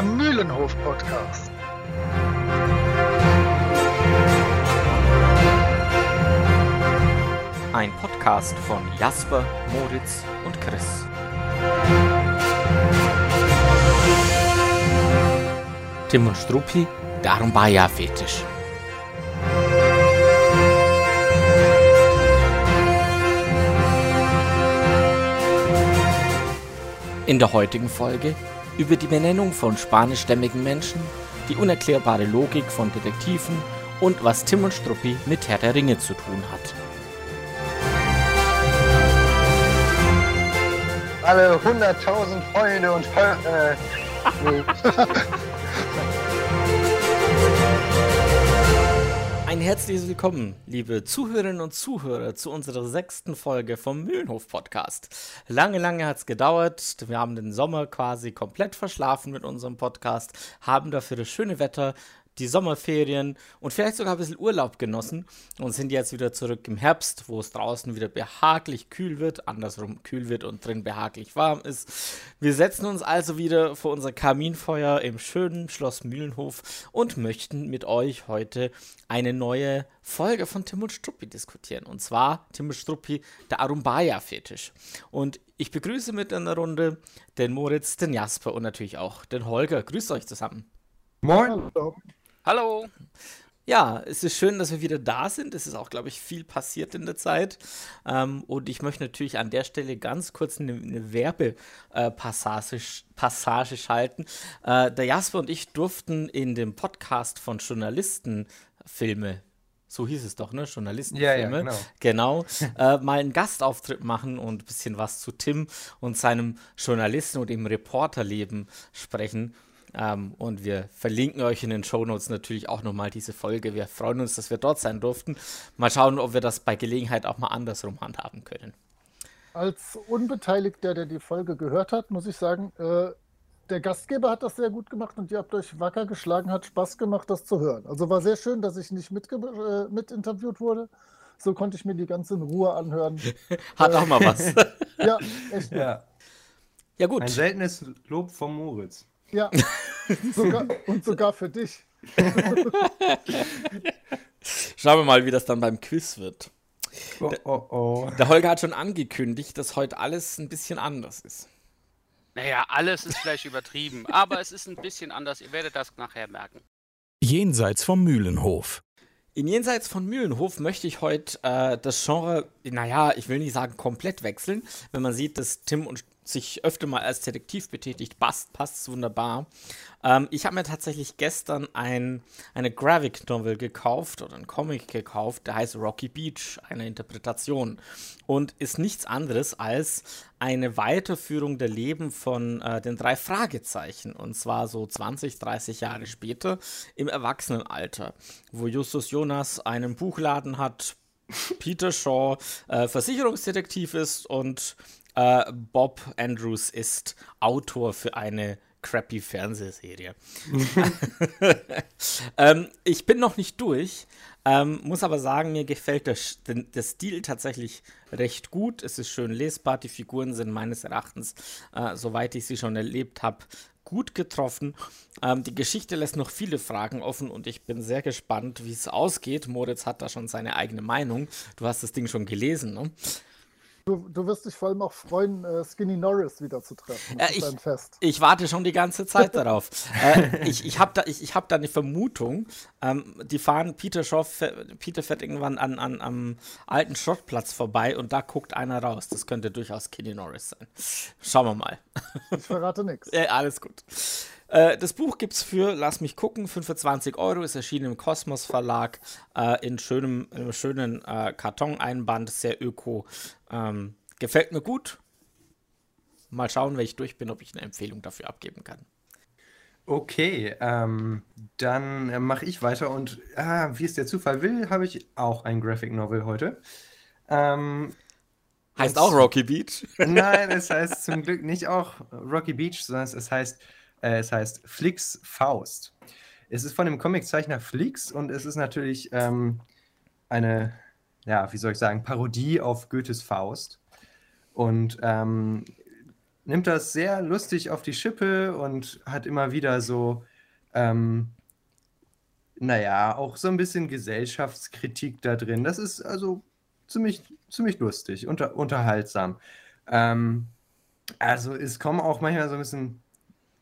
der Mühlenhof-Podcast. Ein Podcast von Jasper, Moritz und Chris. Tim und Struppi, darum war ja Fetisch. In der heutigen Folge über die Benennung von spanischstämmigen Menschen, die unerklärbare Logik von Detektiven und was Tim und Struppi mit Herr der Ringe zu tun hat. Alle 100.000 Freunde und äh, Ein herzliches Willkommen, liebe Zuhörerinnen und Zuhörer, zu unserer sechsten Folge vom Mühlenhof Podcast. Lange, lange hat es gedauert. Wir haben den Sommer quasi komplett verschlafen mit unserem Podcast, haben dafür das schöne Wetter die Sommerferien und vielleicht sogar ein bisschen Urlaub genossen und sind jetzt wieder zurück im Herbst, wo es draußen wieder behaglich kühl wird, andersrum kühl wird und drin behaglich warm ist. Wir setzen uns also wieder vor unser Kaminfeuer im schönen Schloss Mühlenhof und möchten mit euch heute eine neue Folge von Tim und Struppi diskutieren. Und zwar Tim und Struppi, der Arumbaya-Fetisch. Und ich begrüße mit in der Runde den Moritz, den Jasper und natürlich auch den Holger. Grüßt euch zusammen. Moin. Hallo. Hallo. Ja, es ist schön, dass wir wieder da sind. Es ist auch, glaube ich, viel passiert in der Zeit. Ähm, und ich möchte natürlich an der Stelle ganz kurz eine, eine Werbepassage äh, Passage schalten. Äh, der Jasper und ich durften in dem Podcast von Journalisten Filme so hieß es doch, ne? Journalistenfilme. Ja, ja, genau. genau äh, mal einen Gastauftritt machen und ein bisschen was zu Tim und seinem Journalisten- und dem Reporterleben sprechen. Ähm, und wir verlinken euch in den Show Notes natürlich auch nochmal diese Folge. Wir freuen uns, dass wir dort sein durften. Mal schauen, ob wir das bei Gelegenheit auch mal andersrum handhaben können. Als Unbeteiligter, der die Folge gehört hat, muss ich sagen, äh, der Gastgeber hat das sehr gut gemacht und ihr habt euch wacker geschlagen, hat Spaß gemacht, das zu hören. Also war sehr schön, dass ich nicht mit, äh, mit interviewt wurde. So konnte ich mir die ganze in Ruhe anhören. hat auch mal was. ja, echt. Ja. ja, gut. Ein seltenes Lob vom Moritz. Ja, sogar, und sogar für dich. Schauen wir mal, wie das dann beim Quiz wird. Oh, oh, oh. Der Holger hat schon angekündigt, dass heute alles ein bisschen anders ist. Naja, alles ist vielleicht übertrieben, aber es ist ein bisschen anders. Ihr werdet das nachher merken. Jenseits vom Mühlenhof. In Jenseits von Mühlenhof möchte ich heute äh, das Genre, naja, ich will nicht sagen komplett wechseln. Wenn man sieht, dass Tim und sich öfter mal als Detektiv betätigt, passt, passt wunderbar. Ähm, ich habe mir tatsächlich gestern ein, eine Graphic Novel gekauft oder einen Comic gekauft, der heißt Rocky Beach, eine Interpretation. Und ist nichts anderes als eine Weiterführung der Leben von äh, den drei Fragezeichen. Und zwar so 20, 30 Jahre später im Erwachsenenalter, wo Justus Jonas einen Buchladen hat, Peter Shaw äh, Versicherungsdetektiv ist und äh, Bob Andrews ist Autor für eine crappy Fernsehserie. ähm, ich bin noch nicht durch, ähm, muss aber sagen, mir gefällt der, der, Stil tatsächlich recht gut. Es ist schön lesbar. Die Figuren sind meines Erachtens, äh, soweit ich sie schon erlebt habe, gut getroffen. Ähm, die Geschichte lässt noch viele Fragen offen und ich bin sehr gespannt, wie es ausgeht. Moritz hat da schon seine eigene Meinung. Du hast das Ding schon gelesen, ne? Du, du wirst dich vor allem auch freuen, äh, Skinny Norris wieder zu treffen. Äh, ich, ich, warte schon die ganze Zeit darauf. äh, ich ich habe da, ich, ich hab da eine Vermutung. Ähm, die fahren, Peter, Shaw, Peter fährt irgendwann an, an, am alten Schrottplatz vorbei und da guckt einer raus. Das könnte durchaus Skinny Norris sein. Schauen wir mal. Ich verrate nichts. alles gut. Äh, das Buch gibt es für, lass mich gucken, 25 Euro, ist erschienen im Kosmos Verlag äh, in schönem, einem schönen äh, Karton-Einband, sehr öko. Ähm, gefällt mir gut. Mal schauen, wenn ich durch bin, ob ich eine Empfehlung dafür abgeben kann. Okay, ähm, dann äh, mache ich weiter und ah, wie es der Zufall will, habe ich auch ein Graphic Novel heute. Ähm, heißt auch Rocky Beach? Nein, es heißt zum Glück nicht auch Rocky Beach, sondern es heißt äh, es heißt Flix Faust. Es ist von dem Comiczeichner Flix und es ist natürlich ähm, eine, ja, wie soll ich sagen, Parodie auf Goethes Faust. Und ähm, nimmt das sehr lustig auf die Schippe und hat immer wieder so, ähm, naja, auch so ein bisschen Gesellschaftskritik da drin. Das ist also ziemlich, ziemlich lustig, unter, unterhaltsam. Ähm, also es kommen auch manchmal so ein bisschen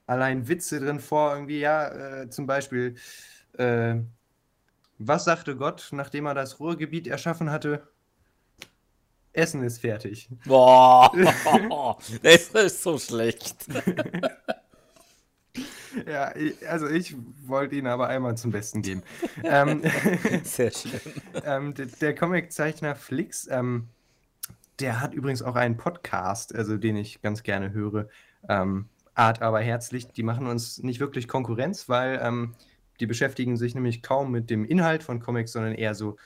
allein Witze drin vor, irgendwie, ja, äh, zum Beispiel, äh, was sagte Gott, nachdem er das Ruhrgebiet erschaffen hatte? Essen ist fertig. Boah, das ist so schlecht. Ja, ich, also ich wollte ihn aber einmal zum Besten geben. ähm, Sehr schön. ähm, der, der Comiczeichner Flix, ähm, der hat übrigens auch einen Podcast, also den ich ganz gerne höre. Ähm, Art aber herzlich. Die machen uns nicht wirklich Konkurrenz, weil ähm, die beschäftigen sich nämlich kaum mit dem Inhalt von Comics, sondern eher so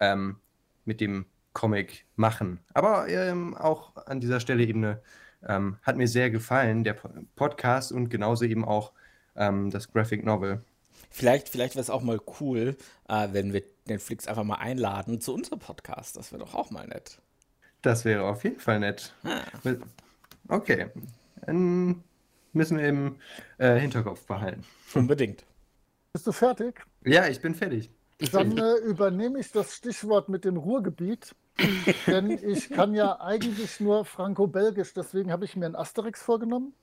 ähm, mit dem Comic machen. Aber ähm, auch an dieser Stelle eben eine, ähm, hat mir sehr gefallen, der Po- Podcast und genauso eben auch ähm, das Graphic Novel. Vielleicht, vielleicht wäre es auch mal cool, äh, wenn wir Netflix einfach mal einladen zu unserem Podcast. Das wäre doch auch mal nett. Das wäre auf jeden Fall nett. Ah. Okay, dann müssen wir im äh, Hinterkopf behalten. Unbedingt. Bist du fertig? Ja, ich bin fertig. Dann äh, übernehme ich das Stichwort mit dem Ruhrgebiet, denn ich kann ja eigentlich nur Franco-Belgisch, deswegen habe ich mir ein Asterix vorgenommen.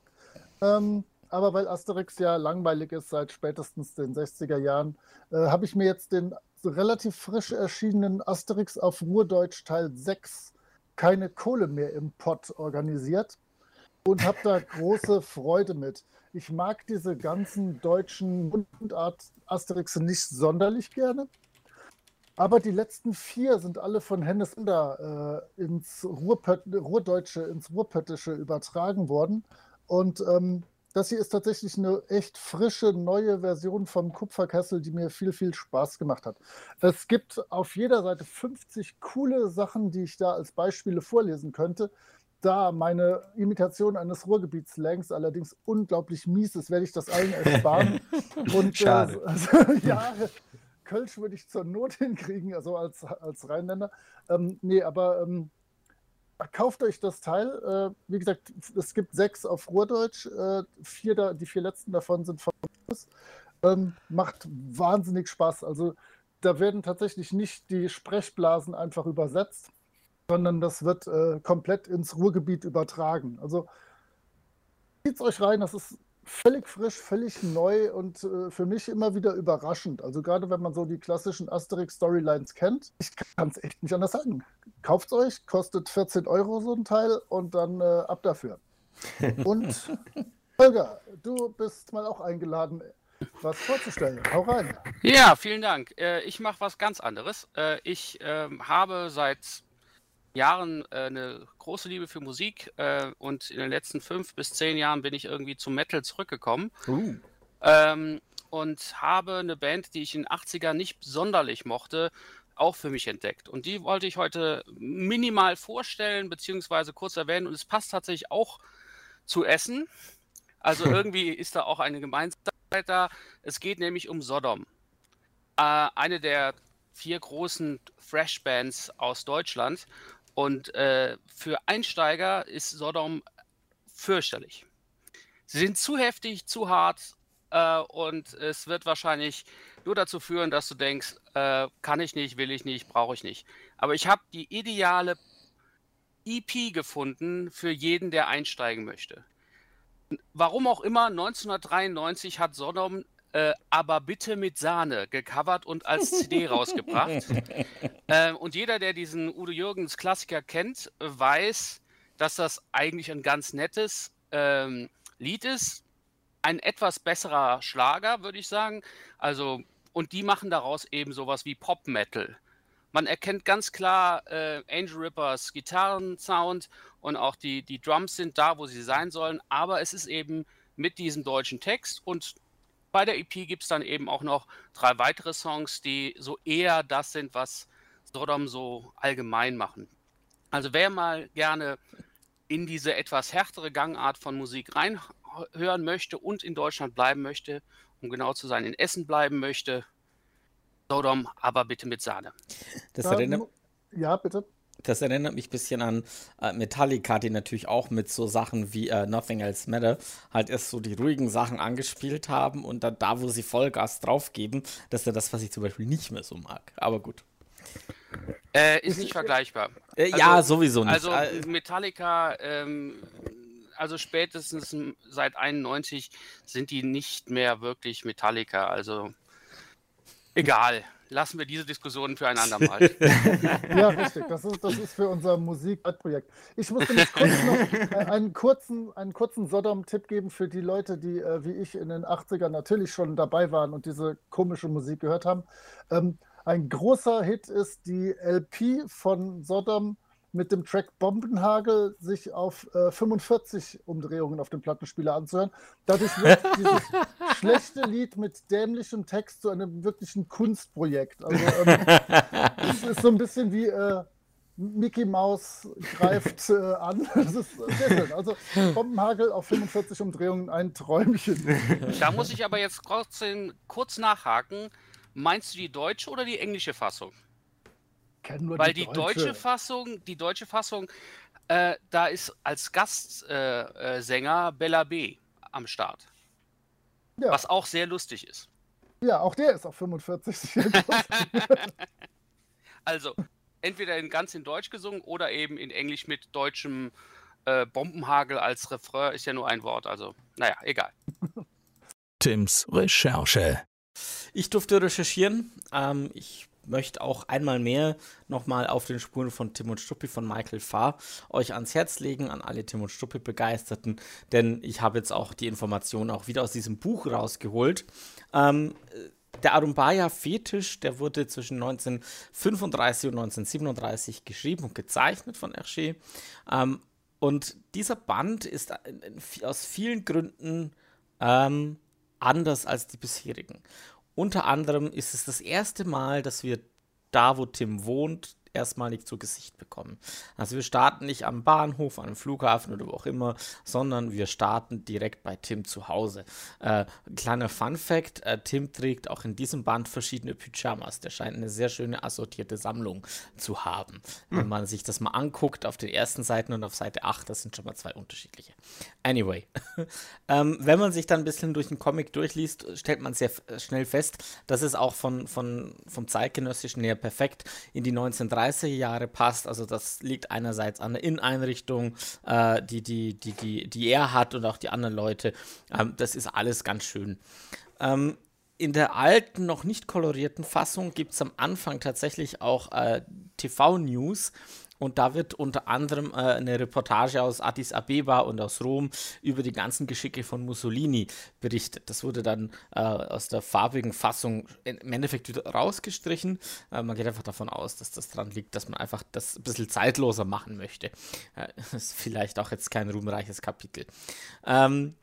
Ähm, aber weil Asterix ja langweilig ist seit spätestens den 60er Jahren, äh, habe ich mir jetzt den relativ frisch erschienenen Asterix auf Ruhrdeutsch Teil 6 keine Kohle mehr im Pott organisiert und habe da große Freude mit. Ich mag diese ganzen deutschen Mundart Asterixe nicht sonderlich gerne. Aber die letzten vier sind alle von Hennes Inder äh, ins Ruhrpött Ruhrdeutsche, ins Ruhrpöttische übertragen worden. Und ähm, das hier ist tatsächlich eine echt frische, neue Version vom Kupferkessel, die mir viel, viel Spaß gemacht hat. Es gibt auf jeder Seite 50 coole Sachen, die ich da als Beispiele vorlesen könnte. Da meine Imitation eines Ruhrgebietsslangs allerdings unglaublich mies ist, werde ich das allen ersparen. Und Schade. Äh, also, ja, Kölsch würde ich zur Not hinkriegen, also als, als Rheinländer. Ähm, nee, aber ähm, kauft euch das Teil. Äh, wie gesagt, es gibt sechs auf Ruhrdeutsch. Äh, vier da, die vier letzten davon sind von uns. Ähm, macht wahnsinnig Spaß. Also da werden tatsächlich nicht die Sprechblasen einfach übersetzt, sondern das wird äh, komplett ins Ruhrgebiet übertragen. Also zieht euch rein, das ist völlig frisch, völlig neu und äh, für mich immer wieder überraschend. Also gerade wenn man so die klassischen Asterix-Storylines kennt, ich kann es echt nicht anders sagen. Kauft euch, kostet 14 Euro so ein Teil und dann äh, ab dafür. Und Holger, du bist mal auch eingeladen, was vorzustellen. Hau rein. Ja, vielen Dank. Äh, ich mache was ganz anderes. Äh, ich ähm, habe seit Jahren äh, eine große Liebe für Musik äh, und in den letzten fünf bis zehn Jahren bin ich irgendwie zum Metal zurückgekommen. Uh. Ähm, und habe eine Band, die ich in den 80ern nicht sonderlich mochte, auch für mich entdeckt. Und die wollte ich heute minimal vorstellen, beziehungsweise kurz erwähnen. Und es passt tatsächlich auch zu Essen. Also irgendwie ist da auch eine Gemeinsamkeit da. Es geht nämlich um Sodom. Äh, eine der vier großen Thrash-Bands aus Deutschland. Und äh, für Einsteiger ist Sodom fürchterlich. Sie sind zu heftig, zu hart äh, und es wird wahrscheinlich nur dazu führen, dass du denkst, äh, kann ich nicht, will ich nicht, brauche ich nicht. Aber ich habe die ideale EP gefunden für jeden, der einsteigen möchte. Warum auch immer, 1993 hat Sodom äh, aber bitte mit Sahne gecovert und als CD rausgebracht. Ähm, und jeder, der diesen Udo Jürgens Klassiker kennt, äh, weiß, dass das eigentlich ein ganz nettes ähm, Lied ist. Ein etwas besserer Schlager, würde ich sagen. Also, und die machen daraus eben sowas wie Pop-Metal. Man erkennt ganz klar äh, Angel Rippers Gitarrensound und auch die, die Drums sind da, wo sie sein sollen, aber es ist eben mit diesem deutschen Text und bei der EP gibt es dann eben auch noch drei weitere Songs, die so eher das sind, was Sodom so allgemein machen. Also wer mal gerne in diese etwas härtere Gangart von Musik reinhören möchte und in Deutschland bleiben möchte, um genau zu sein, in Essen bleiben möchte, Sodom, aber bitte mit Sahne. Das Da erinnert, mu- ja, bitte. Das erinnert mich ein bisschen an äh, Metallica, die natürlich auch mit so Sachen wie äh, Nothing Else Matter halt erst so die ruhigen Sachen angespielt haben und dann da, wo sie Vollgas draufgeben, das ist ja das, was ich zum Beispiel nicht mehr so mag. Aber gut. Äh, ist nicht vergleichbar. Äh, also, ja, sowieso nicht. Also äh, Metallica, ähm, also spätestens seit 91 sind die nicht mehr wirklich Metallica. Also egal lassen wir diese Diskussion für ein andermal. ja, richtig. Das ist, das ist für unser Musikprojekt. Ich muss nämlich kurz noch einen kurzen, einen kurzen Sodom-Tipp geben für die Leute, die äh, wie ich in den 80ern natürlich schon dabei waren und diese komische Musik gehört haben. Ähm, ein großer Hit ist die LP von Sodom mit dem Track Bombenhagel sich auf äh, 45 Umdrehungen auf dem Plattenspieler anzuhören. Dadurch wird dieses schlechte Lied mit dämlichem Text zu einem wirklichen Kunstprojekt. Also ähm, es ist so ein bisschen wie äh, Mickey Mouse greift äh, an. Das ist sehr schön. Also Bombenhagel auf 45 Umdrehungen, ein Träumchen. Da muss ich aber jetzt trotzdem kurz nachhaken. Meinst du die deutsche oder die englische Fassung? Kenne nur Weil die, die deutsche, Fassung, die deutsche Fassung, äh, da ist als Gastsänger äh, Bella B am Start. Ja. Was auch sehr lustig ist. Ja, auch der ist auf 45. also, entweder in ganz in Deutsch gesungen oder eben in Englisch mit deutschem äh, Bombenhagel als Refrain ist ja nur ein Wort. Also, naja, egal. Tims Recherche. Ich durfte recherchieren. Ähm, ich möchte auch einmal mehr nochmal auf den Spuren von Tim und Struppi von Michael Farr euch ans Herz legen, an alle Tim und Struppi Begeisterten, denn ich habe jetzt auch die Informationen auch wieder aus diesem Buch rausgeholt. Ähm, der Arumbaya-Fetisch, der wurde zwischen 1935 und 1937 geschrieben und gezeichnet von Hergé. Ähm, und dieser Band ist aus vielen Gründen ähm, anders als die bisherigen. Unter anderem ist es das erste Mal, dass wir da, wo Tim wohnt, erstmalig zu Gesicht bekommen. Also wir starten nicht am Bahnhof, am Flughafen oder wo auch immer, sondern wir starten direkt bei Tim zu Hause. Äh, kleiner Fun Fact, äh, Tim trägt auch in diesem Band verschiedene Pyjamas. Der scheint eine sehr schöne assortierte Sammlung zu haben. Hm. Wenn man sich das mal anguckt auf den ersten Seiten und auf Seite 8, das sind schon mal zwei unterschiedliche. Anyway, ähm, wenn man sich dann ein bisschen durch den Comic durchliest, stellt man sehr schnell fest, dass es auch von, von, vom zeitgenössischen her perfekt in die 1930 30er Jahre passt. Also das liegt einerseits an der Inneneinrichtung, äh, die, die, die, die, die er hat und auch die anderen Leute. Ähm, das ist alles ganz schön. Ähm, in der alten, noch nicht kolorierten Fassung gibt es am Anfang tatsächlich auch äh, TV-News und da wird unter anderem äh, eine Reportage aus Addis Abeba und aus Rom über die ganzen Geschicke von Mussolini berichtet. Das wurde dann äh, aus der farbigen Fassung im Endeffekt wieder rausgestrichen. Äh, man geht einfach davon aus, dass das daran liegt, dass man einfach das ein bisschen zeitloser machen möchte. Äh, ist vielleicht auch jetzt kein ruhmreiches Kapitel. Ähm,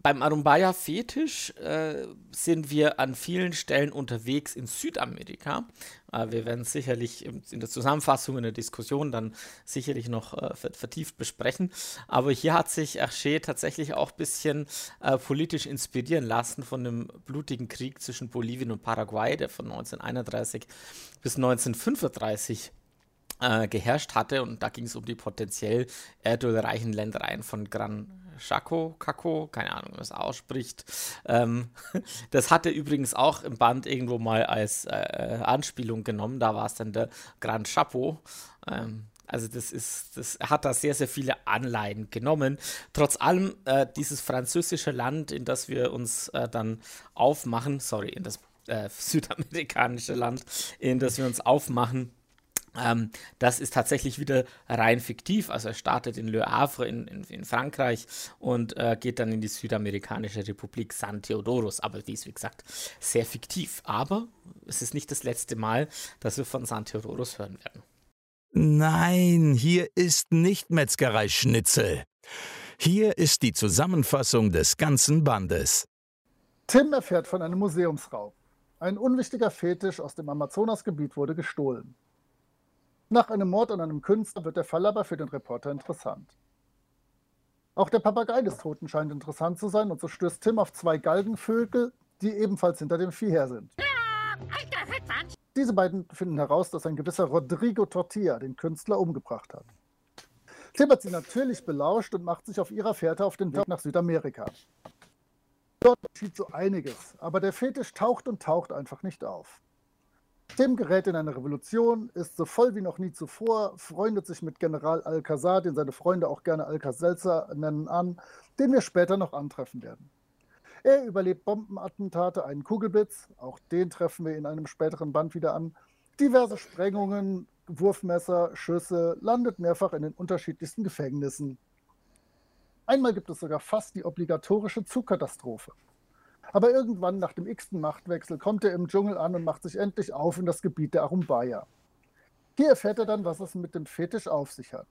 beim Arumbaya-Fetisch äh, sind wir an vielen Stellen unterwegs in Südamerika. Äh, wir werden es sicherlich in der Zusammenfassung, in der Diskussion dann sicherlich noch äh, vertieft besprechen. Aber hier hat sich Hergé tatsächlich auch ein bisschen äh, politisch inspirieren lassen von dem blutigen Krieg zwischen Bolivien und Paraguay, der von 1931 bis 1935 äh, geherrscht hatte. Und da ging es um die potenziell erdölreichen Ländereien von Gran Chaco, Kako, keine Ahnung, wie man es ausspricht. Ähm, das hat er übrigens auch im Band irgendwo mal als äh, Anspielung genommen. Da war es dann der Grand Chapeau. Ähm, also das ist, das hat da sehr, sehr viele Anleihen genommen. Trotz allem, äh, dieses französische Land, in das wir uns äh, dann aufmachen, sorry, in das äh, südamerikanische Land, in das wir uns aufmachen, ähm, das ist tatsächlich wieder rein fiktiv. Also er startet in Le Havre in, in, in Frankreich und äh, geht dann in die südamerikanische Republik San Theodoros. Aber die ist, wie gesagt, sehr fiktiv. Aber es ist nicht das letzte Mal, dass wir von San Theodoros hören werden. Nein, hier ist nicht Metzgerei Schnitzel. Hier ist die Zusammenfassung des ganzen Bandes. Tim erfährt von einem Museumsraub. Ein unwichtiger Fetisch aus dem Amazonasgebiet wurde gestohlen. Nach einem Mord an einem Künstler wird der Fall aber für den Reporter interessant. Auch der Papagei des Toten scheint interessant zu sein und so stößt Tim auf zwei Galgenvögel, die ebenfalls hinter dem Vieh her sind. Diese beiden finden heraus, dass ein gewisser Rodrigo Tortilla den Künstler umgebracht hat. Tim hat sie natürlich belauscht und macht sich auf ihrer Fährte auf den Weg nach Südamerika. Dort geschieht so einiges, aber der Fetisch taucht und taucht einfach nicht auf. Tim gerät in eine Revolution, ist so voll wie noch nie zuvor, freundet sich mit General Alcazar, den seine Freunde auch gerne Alcacelser nennen, an, den wir später noch antreffen werden. Er überlebt Bombenattentate, einen Kugelblitz, auch den treffen wir in einem späteren Band wieder an, diverse Sprengungen, Wurfmesser, Schüsse, landet mehrfach in den unterschiedlichsten Gefängnissen. Einmal gibt es sogar fast die obligatorische Zugkatastrophe. Aber irgendwann nach dem x-ten Machtwechsel kommt er im Dschungel an und macht sich endlich auf in das Gebiet der Arumbaya. Hier erfährt er dann, was es mit dem Fetisch auf sich hat.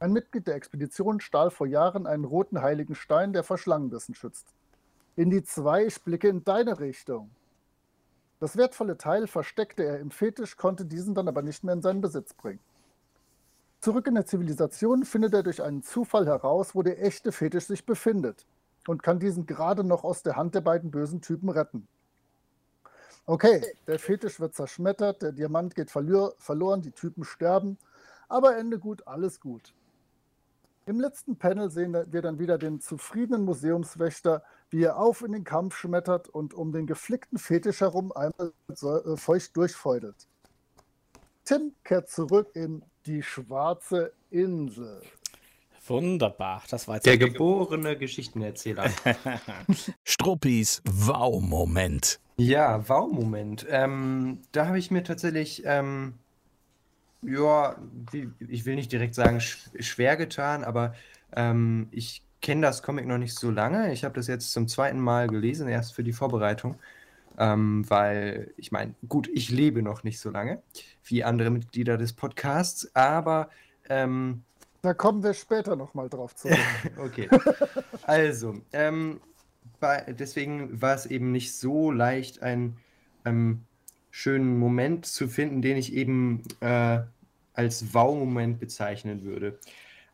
Ein Mitglied der Expedition stahl vor Jahren einen roten heiligen Stein, der vor Schlangenbissen schützt. In die zwei, ich blicke in deine Richtung. Das wertvolle Teil versteckte er im Fetisch, konnte diesen dann aber nicht mehr in seinen Besitz bringen. Zurück in der Zivilisation findet er durch einen Zufall heraus, wo der echte Fetisch sich befindet und kann diesen gerade noch aus der Hand der beiden bösen Typen retten. Okay, der Fetisch wird zerschmettert, der Diamant geht verloren, die Typen sterben, aber Ende gut, alles gut. Im letzten Panel sehen wir dann wieder den zufriedenen Museumswächter, wie er auf in den Kampf schmettert und um den geflickten Fetisch herum einmal äh, feucht durchfeudelt. Tim kehrt zurück in die schwarze Insel. Wunderbar, das war jetzt der geborene Geschichtenerzähler. Struppis Wow-Moment. Ja, Wow-Moment. Ähm, da habe ich mir tatsächlich, ähm, ja, ich will nicht direkt sagen schwer getan, aber ähm, ich kenne das Comic noch nicht so lange. Ich habe das jetzt zum zweiten Mal gelesen, erst für die Vorbereitung. Ähm, weil ich meine, gut, ich lebe noch nicht so lange wie andere Mitglieder des Podcasts, aber ähm, da kommen wir später nochmal drauf zu. okay. Also, ähm, deswegen war es eben nicht so leicht, einen ähm, schönen Moment zu finden, den ich eben äh, als Wow-Moment bezeichnen würde.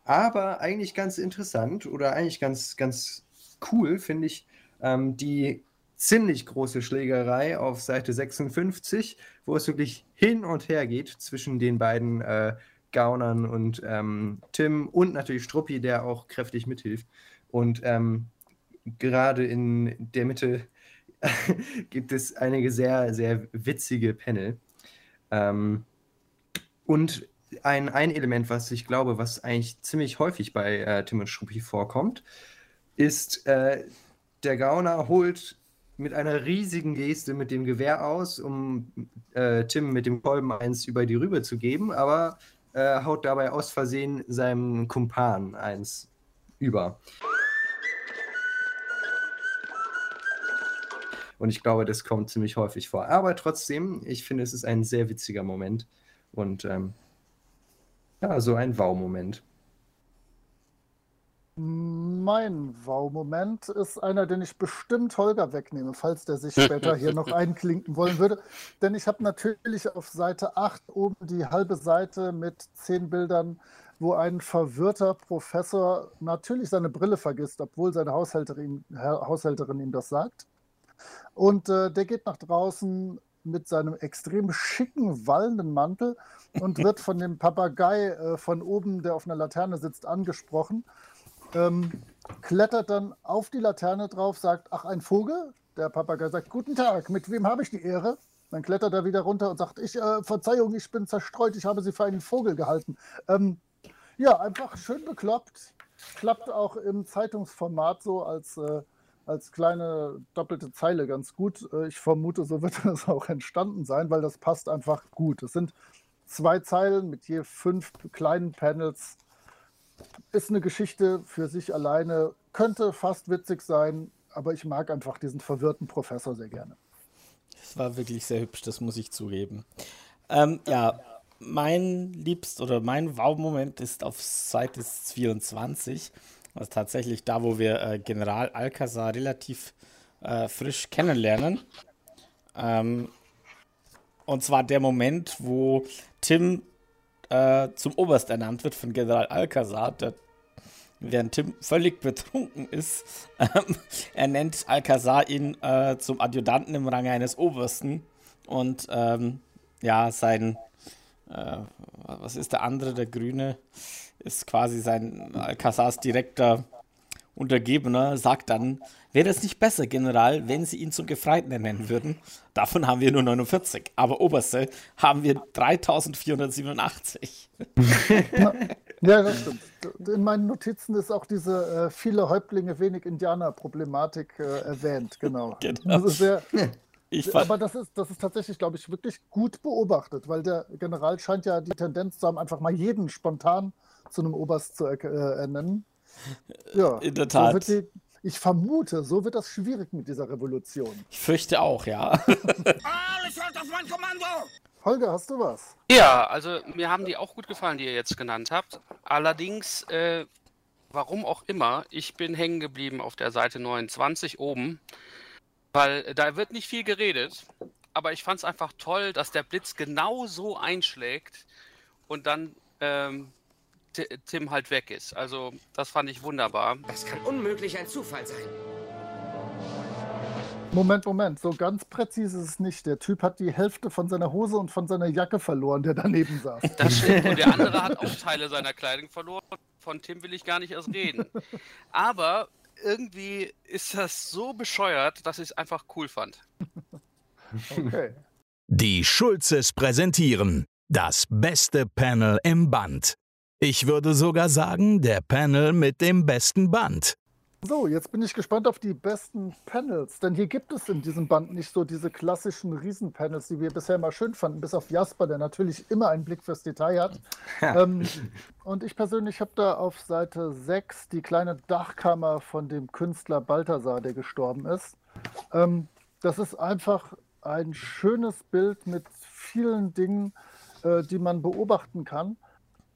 Aber eigentlich ganz interessant oder eigentlich ganz, ganz cool finde ich ähm, die ziemlich große Schlägerei auf Seite 56, wo es wirklich hin und her geht zwischen den beiden äh, Gaunern und ähm, Tim und natürlich Struppi, der auch kräftig mithilft. Und ähm, gerade in der Mitte gibt es einige sehr, sehr witzige Panel. Ähm, und ein, ein Element, was ich glaube, was eigentlich ziemlich häufig bei äh, Tim und Struppi vorkommt, ist, äh, der Gauner holt mit einer riesigen Geste mit dem Gewehr aus, um äh, Tim mit dem Kolben eins über die Rübe zu geben, aber äh, haut dabei aus Versehen seinem Kumpan eins über. Und ich glaube, das kommt ziemlich häufig vor. Aber trotzdem, ich finde, es ist ein sehr witziger Moment. Und ähm, ja, so ein Wow-Moment. Mein Wow-Moment ist einer, den ich bestimmt Holger wegnehme, falls der sich später hier noch einklinken wollen würde. Denn ich habe natürlich auf Seite 8 oben die halbe Seite mit zehn Bildern, wo ein verwirrter Professor natürlich seine Brille vergisst, obwohl seine Haushälterin, Haushälterin ihm das sagt. Und äh, der geht nach draußen mit seinem extrem schicken, wallenden Mantel und wird von dem Papagei äh, von oben, der auf einer Laterne sitzt, angesprochen ähm, klettert dann auf die Laterne drauf, sagt, ach, ein Vogel? Der Papagei sagt, guten Tag, mit wem habe ich die Ehre? Dann klettert er wieder runter und sagt, ich, äh, Verzeihung, ich bin zerstreut, ich habe Sie für einen Vogel gehalten. Ähm, ja, einfach schön bekloppt. Klappt auch im Zeitungsformat so als, äh, als kleine doppelte Zeile ganz gut. Äh, ich vermute, so wird das auch entstanden sein, weil das passt einfach gut. Es sind zwei Zeilen mit je fünf kleinen Panels ist eine Geschichte für sich alleine, könnte fast witzig sein, aber ich mag einfach diesen verwirrten Professor sehr gerne. Das war wirklich sehr hübsch, das muss ich zugeben. Ähm, ja, mein liebst oder mein Wow-Moment ist auf Seite 24. Also tatsächlich da, wo wir äh, General Alcazar relativ äh, frisch kennenlernen. Ähm, und zwar der Moment, wo Tim äh, zum Oberst ernannt wird von General Alcazar, der während Tim völlig betrunken ist, ähm, er nennt Alcazar ihn äh, zum Adjutanten im Range eines Obersten und ähm, ja, sein, äh, was ist der andere, der Grüne, ist quasi sein Alcazars direkter Untergebener, sagt dann, wäre es nicht besser, General, wenn Sie ihn zum Gefreiten ernennen würden? Davon haben wir nur 49, aber Oberste haben wir 3487. ja, das stimmt. In meinen Notizen ist auch diese äh, viele Häuptlinge, wenig Indianer-Problematik äh, erwähnt, genau. genau. Das ist sehr, aber das ist, das ist tatsächlich, glaube ich, wirklich gut beobachtet, weil der General scheint ja die Tendenz zu haben, einfach mal jeden spontan zu einem Oberst zu äh, ernennen. Ja, in der Tat. So die, ich vermute, so wird das schwierig mit dieser Revolution. Ich fürchte auch, ja. Alles hört auf mein Kommando! Holger, hast du was? Ja, also mir haben die auch gut gefallen, die ihr jetzt genannt habt. Allerdings, äh, warum auch immer, ich bin hängen geblieben auf der Seite 29 oben, weil da wird nicht viel geredet. Aber ich fand es einfach toll, dass der Blitz genau so einschlägt und dann ähm, Tim halt weg ist. Also das fand ich wunderbar. Das kann unmöglich ein Zufall sein. Moment, Moment, so ganz präzise ist es nicht. Der Typ hat die Hälfte von seiner Hose und von seiner Jacke verloren, der daneben saß. Das stimmt. Und der andere hat auch Teile seiner Kleidung verloren. Von Tim will ich gar nicht erst reden. Aber irgendwie ist das so bescheuert, dass ich es einfach cool fand. Okay. Die Schulzes präsentieren das beste Panel im Band. Ich würde sogar sagen, der Panel mit dem besten Band. So, jetzt bin ich gespannt auf die besten Panels, denn hier gibt es in diesem Band nicht so diese klassischen Riesenpanels, die wir bisher mal schön fanden, bis auf Jasper, der natürlich immer einen Blick fürs Detail hat. ähm, und ich persönlich habe da auf Seite 6 die kleine Dachkammer von dem Künstler Balthasar, der gestorben ist. Ähm, das ist einfach ein schönes Bild mit vielen Dingen, äh, die man beobachten kann.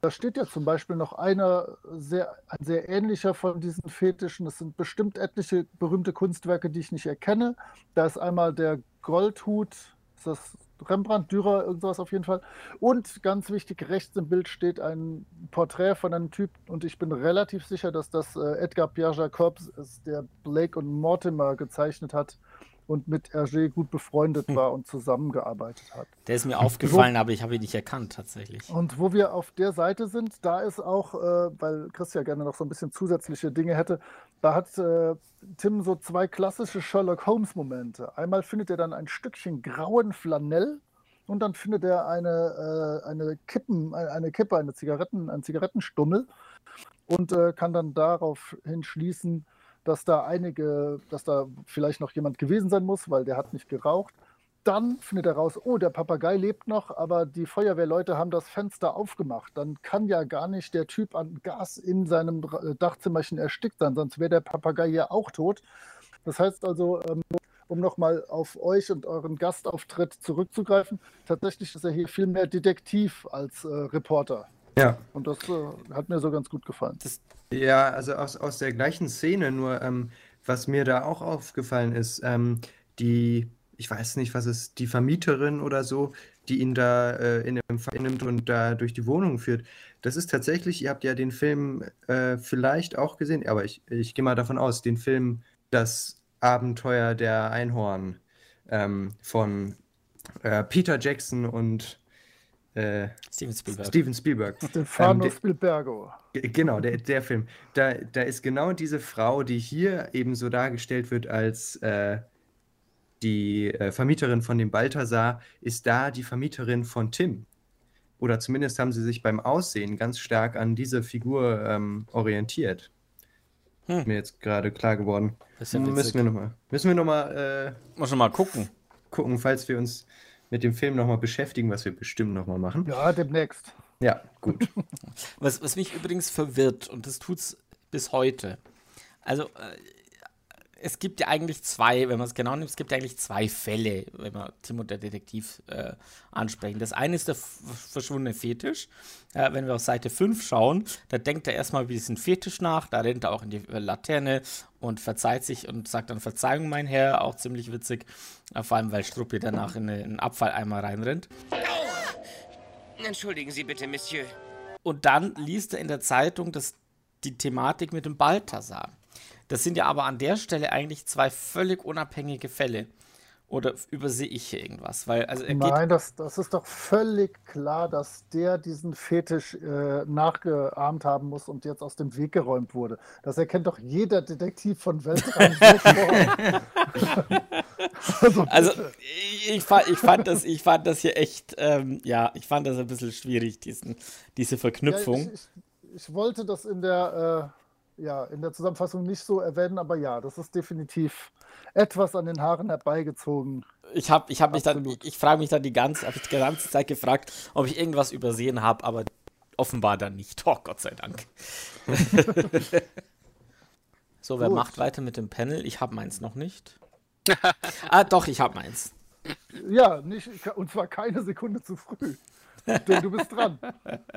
Da steht ja zum Beispiel noch einer, sehr, ein sehr ähnlicher von diesen Fetischen. Das sind bestimmt etliche berühmte Kunstwerke, die ich nicht erkenne. Da ist einmal der Goldhut, ist das Rembrandt, Dürer, irgendwas auf jeden Fall. Und ganz wichtig, rechts im Bild steht ein Porträt von einem Typ und ich bin relativ sicher, dass das äh, Edgar Pierre Jacobs ist, der Blake und Mortimer gezeichnet hat und mit Hergé gut befreundet hm. war und zusammengearbeitet hat. Der ist mir aufgefallen, wo, aber ich habe ihn nicht erkannt tatsächlich. Und wo wir auf der Seite sind, da ist auch, äh, weil Chris ja gerne noch so ein bisschen zusätzliche Dinge hätte, da hat äh, Tim so zwei klassische Sherlock Holmes-Momente. Einmal findet er dann ein Stückchen grauen Flanell und dann findet er eine, äh, eine Kippen, eine Kippe, eine Zigaretten, einen Zigarettenstummel und äh, kann dann darauf hinschließen, dass da einige, dass da vielleicht noch jemand gewesen sein muss, weil der hat nicht geraucht. Dann findet er raus, oh, der Papagei lebt noch, aber die Feuerwehrleute haben das Fenster aufgemacht. Dann kann ja gar nicht der Typ an Gas in seinem äh, Dachzimmerchen erstickt sein, sonst wäre der Papagei ja auch tot. Das heißt also, ähm, um nochmal auf euch und euren Gastauftritt zurückzugreifen, tatsächlich ist er hier viel mehr Detektiv als äh, Reporter. Ja. Und das äh, hat mir so ganz gut gefallen. Das, ja, also aus, aus der gleichen Szene, nur ähm, was mir da auch aufgefallen ist, ähm, die, ich weiß nicht, was ist, die Vermieterin oder so, die ihn da äh, in Empfang nimmt und da durch die Wohnung führt. Das ist tatsächlich, ihr habt ja den Film äh, vielleicht auch gesehen, aber ich, ich gehe mal davon aus, den Film Das Abenteuer der Einhorn ähm, von äh, Peter Jackson und äh, Steven Spielberg. Steven Spielberg. Stefano ähm, Spielbergo. Genau, der, der Film. Da, da ist genau diese Frau, die hier eben so dargestellt wird als äh, die äh, Vermieterin von dem Balthasar, ist da die Vermieterin von Tim. Oder zumindest haben sie sich beim Aussehen ganz stark an diese Figur ähm, orientiert. Hm. Ist mir jetzt gerade klar geworden. Ja müssen wir nochmal. Müssen wir nochmal. Äh, Muss schon mal gucken. Gucken, falls wir uns mit dem Film nochmal beschäftigen, was wir bestimmt nochmal machen. Ja, demnächst. Ja, gut. was, was mich übrigens verwirrt, und das tut es bis heute. Also, äh, es gibt ja eigentlich zwei, wenn man es genau nimmt, es gibt ja eigentlich zwei Fälle, wenn wir Tim und der Detektiv äh, ansprechen. Das eine ist der verschwundene Fetisch. Äh, wenn wir auf Seite 5 schauen, da denkt er erstmal wie diesen Fetisch nach, da rennt er auch in die äh, Laterne und verzeiht sich und sagt dann Verzeihung, mein Herr, auch ziemlich witzig. Äh, vor allem, weil Struppi danach in, in einen Abfalleimer reinrennt. Entschuldigen Sie bitte, Monsieur. Und dann liest er in der Zeitung das, die Thematik mit dem Balthasar. Das sind ja aber an der Stelle eigentlich zwei völlig unabhängige Fälle. Oder übersehe ich hier irgendwas? Weil, also Nein, das, das ist doch völlig klar, dass der diesen Fetisch äh, nachgeahmt haben muss und jetzt aus dem Weg geräumt wurde. Das erkennt doch jeder Detektiv von Weltraum also, also ich, ich, fand, ich, fand das, ich fand das hier echt, ähm, ja, ich fand das ein bisschen schwierig, diesen, diese Verknüpfung. Ja, ich, ich, wollte das in der, äh, ja, in der Zusammenfassung nicht so erwähnen, aber ja, das ist definitiv etwas an den Haaren herbeigezogen. Ich habe ich hab mich dann, ich, ich frage mich dann die ganze, ich die ganze Zeit gefragt, ob ich irgendwas übersehen habe, aber offenbar dann nicht. Oh, Gott sei Dank. so, wer Gut. macht weiter mit dem Panel? Ich habe meins noch nicht. ah, doch, ich habe meins. Ja, nicht, und zwar keine Sekunde zu früh. Denn du bist dran.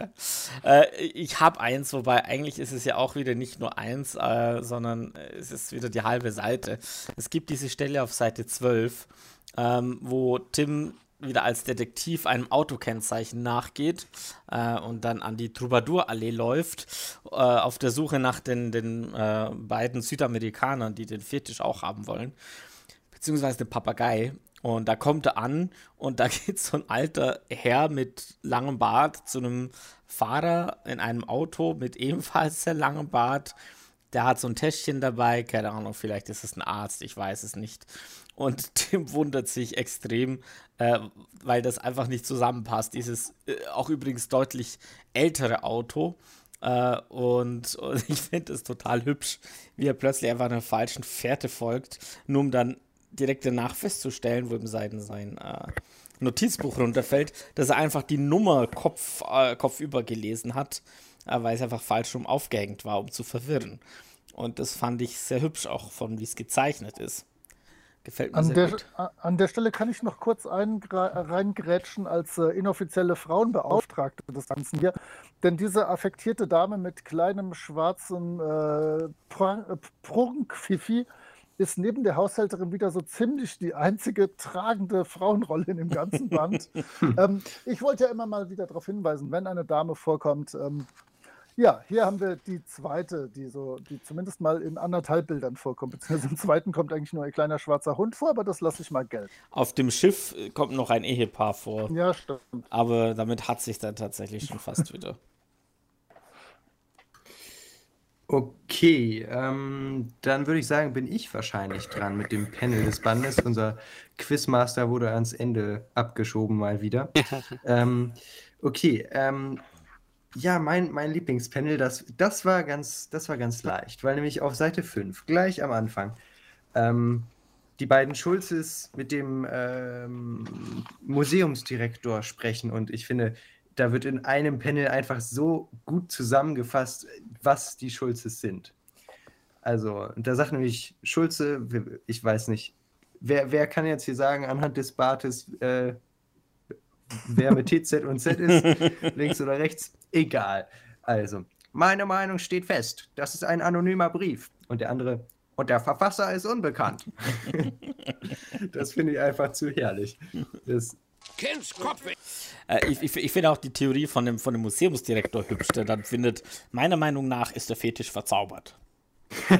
äh, ich habe eins, wobei eigentlich ist es ja auch wieder nicht nur eins, äh, sondern es ist wieder die halbe Seite. Es gibt diese Stelle auf Seite 12, ähm, wo Tim wieder als Detektiv einem Autokennzeichen nachgeht äh, und dann an die Troubadour-Allee läuft, äh, auf der Suche nach den, den äh, beiden Südamerikanern, die den Fetisch auch haben wollen, beziehungsweise den Papagei. Und da kommt er an und da geht so ein alter Herr mit langem Bart zu einem Fahrer in einem Auto mit ebenfalls sehr langem Bart. Der hat so ein Täschchen dabei, keine Ahnung, vielleicht ist es ein Arzt, ich weiß es nicht. Und Tim wundert sich extrem, äh, weil das einfach nicht zusammenpasst. Dieses äh, auch übrigens deutlich ältere Auto. Uh, und, und, ich finde es total hübsch, wie er plötzlich einfach einer falschen Fährte folgt, nur um dann direkt danach festzustellen, wo ihm sein, sein äh, Notizbuch runterfällt, dass er einfach die Nummer Kopf, äh, kopfüber gelesen hat, äh, weil es einfach falsch rum aufgehängt war, um zu verwirren. Und das fand ich sehr hübsch, auch von wie es gezeichnet ist. Gefällt mir an sehr der, gut. An der Stelle kann ich noch kurz reingrätschen als äh, inoffizielle Frauenbeauftragte des Ganzen hier. Denn diese affektierte Dame mit kleinem schwarzen äh, Prunkfifi ist neben der Haushälterin wieder so ziemlich die einzige tragende Frauenrolle in dem ganzen Band. ähm, ich wollte ja immer mal wieder darauf hinweisen, wenn eine Dame vorkommt. Ähm, ja, hier haben wir die zweite, die so, die zumindest mal in anderthalb Bildern vorkommt. Beziehungsweise im zweiten kommt eigentlich nur ein kleiner schwarzer Hund vor, aber das lasse ich mal gelten. Auf dem Schiff äh, kommt noch ein Ehepaar vor. Ja, stimmt. Aber damit hat sich dann tatsächlich schon fast wieder. Okay, ähm, dann würde ich sagen, bin ich wahrscheinlich dran mit dem Panel des Bandes. Unser Quizmaster wurde ans Ende abgeschoben mal wieder. ähm, okay, ähm, ja, mein, mein Lieblingspanel, das, das, war ganz, das war ganz leicht, weil nämlich auf Seite 5, gleich am Anfang, ähm, die beiden Schulzes mit dem ähm, Museumsdirektor sprechen und ich finde, da wird in einem Panel einfach so gut zusammengefasst, was die Schulzes sind. Also, da sagt nämlich Schulze, ich weiß nicht, wer, wer kann jetzt hier sagen, anhand des Bartes, äh, wer mit TZ und Z ist, links oder rechts? Egal. Also, meine Meinung steht fest. Das ist ein anonymer Brief. Und der andere, und der Verfasser ist unbekannt. das finde ich einfach zu herrlich. Das, Kens Kopf. Äh, ich, ich, ich finde auch die Theorie von dem, von dem Museumsdirektor hübsch, der dann findet, meiner Meinung nach ist der Fetisch verzaubert.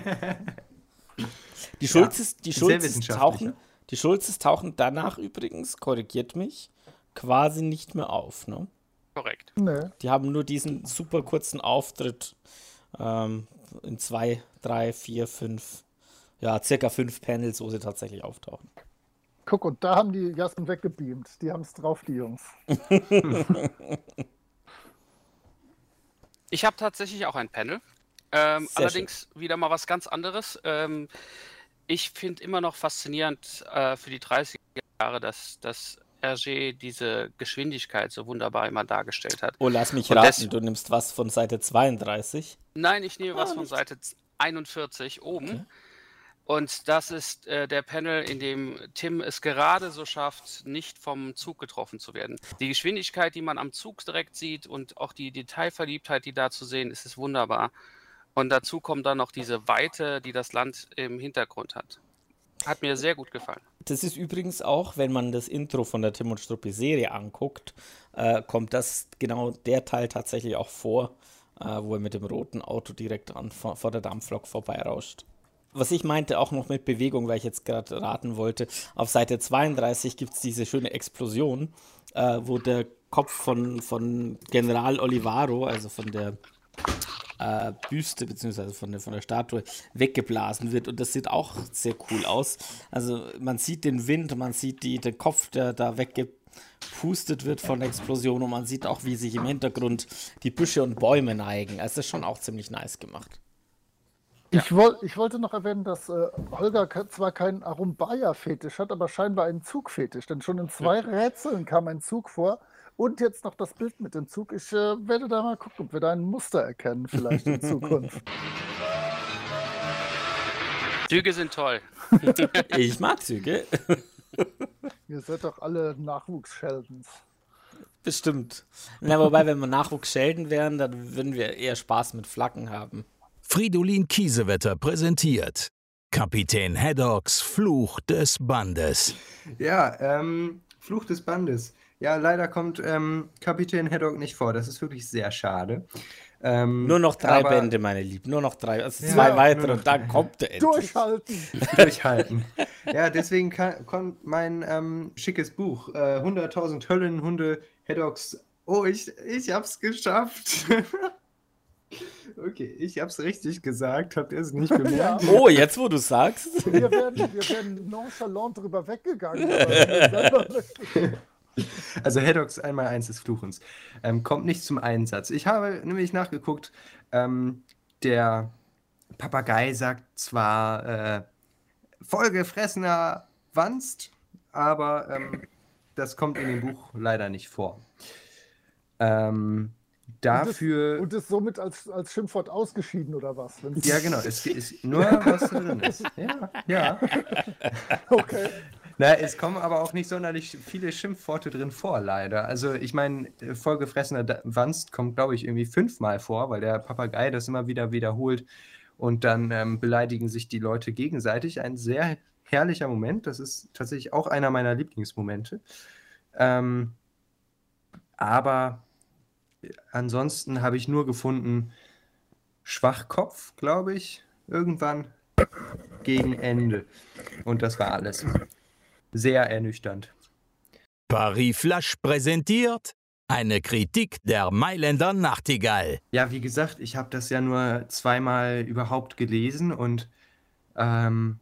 die Schulzes, ja, die Schulzes tauchen, die Schulzes tauchen danach übrigens, korrigiert mich, quasi nicht mehr auf, ne? Korrekt. Nee. Die haben nur diesen super kurzen Auftritt ähm, in zwei, drei, vier, fünf, ja, circa fünf Panels, wo sie tatsächlich auftauchen. Guck, und da haben die Jasmin weggebeamt. Die haben es drauf, die Jungs. ich habe tatsächlich auch ein Panel. Ähm, allerdings schön. wieder mal was ganz anderes. Ähm, ich finde immer noch faszinierend äh, für die 30er Jahre, dass, dass Hergé diese Geschwindigkeit so wunderbar immer dargestellt hat. Oh, lass mich Und raten, du nimmst was von Seite 32? Nein, ich nehme ah, was von. Seite 41 oben. Okay. Und das ist äh, der Panel, in dem Tim es gerade so schafft, nicht vom Zug getroffen zu werden. Die Geschwindigkeit, die man am Zug direkt sieht und auch die Detailverliebtheit, die da zu sehen ist, ist wunderbar. Und dazu kommt dann noch diese Weite, die das Land im Hintergrund hat. Hat mir sehr gut gefallen. Das ist übrigens auch, wenn man das Intro von der Tim und Struppi Serie anguckt, äh, kommt das genau der Teil tatsächlich auch vor, äh, wo er mit dem roten Auto direkt an, vor, vor der Dampflok vorbeirauscht. Was ich meinte, auch noch mit Bewegung, weil ich jetzt gerade raten wollte, auf Seite 32 gibt es diese schöne Explosion, äh, wo der Kopf von, von General Olivaro, also von der äh, Büste beziehungsweise von der, von der Statue weggeblasen wird und das sieht auch sehr cool aus. Also man sieht den Wind, man sieht die, den Kopf, der da weggepustet wird von der Explosion und man sieht auch, wie sich im Hintergrund die Büsche und Bäume neigen. Also das ist schon auch ziemlich nice gemacht. Ich, woll, ich wollte noch erwähnen, dass äh, Holger zwar keinen Arumbaya-Fetisch hat, aber scheinbar einen Zugfetisch. Denn schon in zwei Rätseln kam ein Zug vor. Und jetzt noch das Bild mit dem Zug. Ich äh, werde da mal gucken, ob wir da ein Muster erkennen, vielleicht in Zukunft. Züge sind toll. ich mag Züge. Ihr seid doch alle Nachwuchsscheldens. Bestimmt. Na, wobei, wenn wir Nachwuchsschelden wären, dann würden wir eher Spaß mit Flaggen haben. Fridolin Kiesewetter präsentiert. Kapitän Haddocks Fluch des Bandes. Ja, ähm, Fluch des Bandes. Ja, leider kommt ähm, Kapitän Haddock nicht vor. Das ist wirklich sehr schade. Ähm, nur noch drei aber, Bände, meine Lieben. Nur noch drei. Also ja, zwei weitere und dann kommt der endlich. Durchhalten. Durchhalten. Ja, deswegen kann, kommt mein ähm, schickes Buch. Äh, 100.000 Höllenhunde Haddocks. Oh, ich, ich hab's geschafft. Okay, ich hab's richtig gesagt. Habt ihr es nicht bemerkt? Ja. Oh, jetzt wo du sagst. Wir werden, wir werden nonchalant drüber weggegangen. Also Haddox einmal eins des Fluchens ähm, kommt nicht zum Einsatz. Ich habe nämlich nachgeguckt, ähm, der Papagei sagt zwar äh, vollgefressener Wanst, aber ähm, das kommt in dem Buch leider nicht vor. Ähm, dafür. Und ist, somit als, als Schimpfwort ausgeschieden oder was? Ja, genau. Es ist nur was drin ist. Ja, ja. Okay. Na, es kommen aber auch nicht sonderlich viele Schimpfworte drin vor, leider. Also, ich meine, vollgefressener Wanst kommt, glaube ich, irgendwie fünfmal vor, weil der Papagei das immer wieder wiederholt und dann ähm, beleidigen sich die Leute gegenseitig. Ein sehr herrlicher Moment. Das ist tatsächlich auch einer meiner Lieblingsmomente. Ähm, aber ansonsten habe ich nur gefunden, Schwachkopf, glaube ich, irgendwann gegen Ende. Und das war alles sehr ernüchternd. Paris Flash präsentiert eine Kritik der Mailänder Nachtigall. Ja, wie gesagt, ich habe das ja nur zweimal überhaupt gelesen und ähm,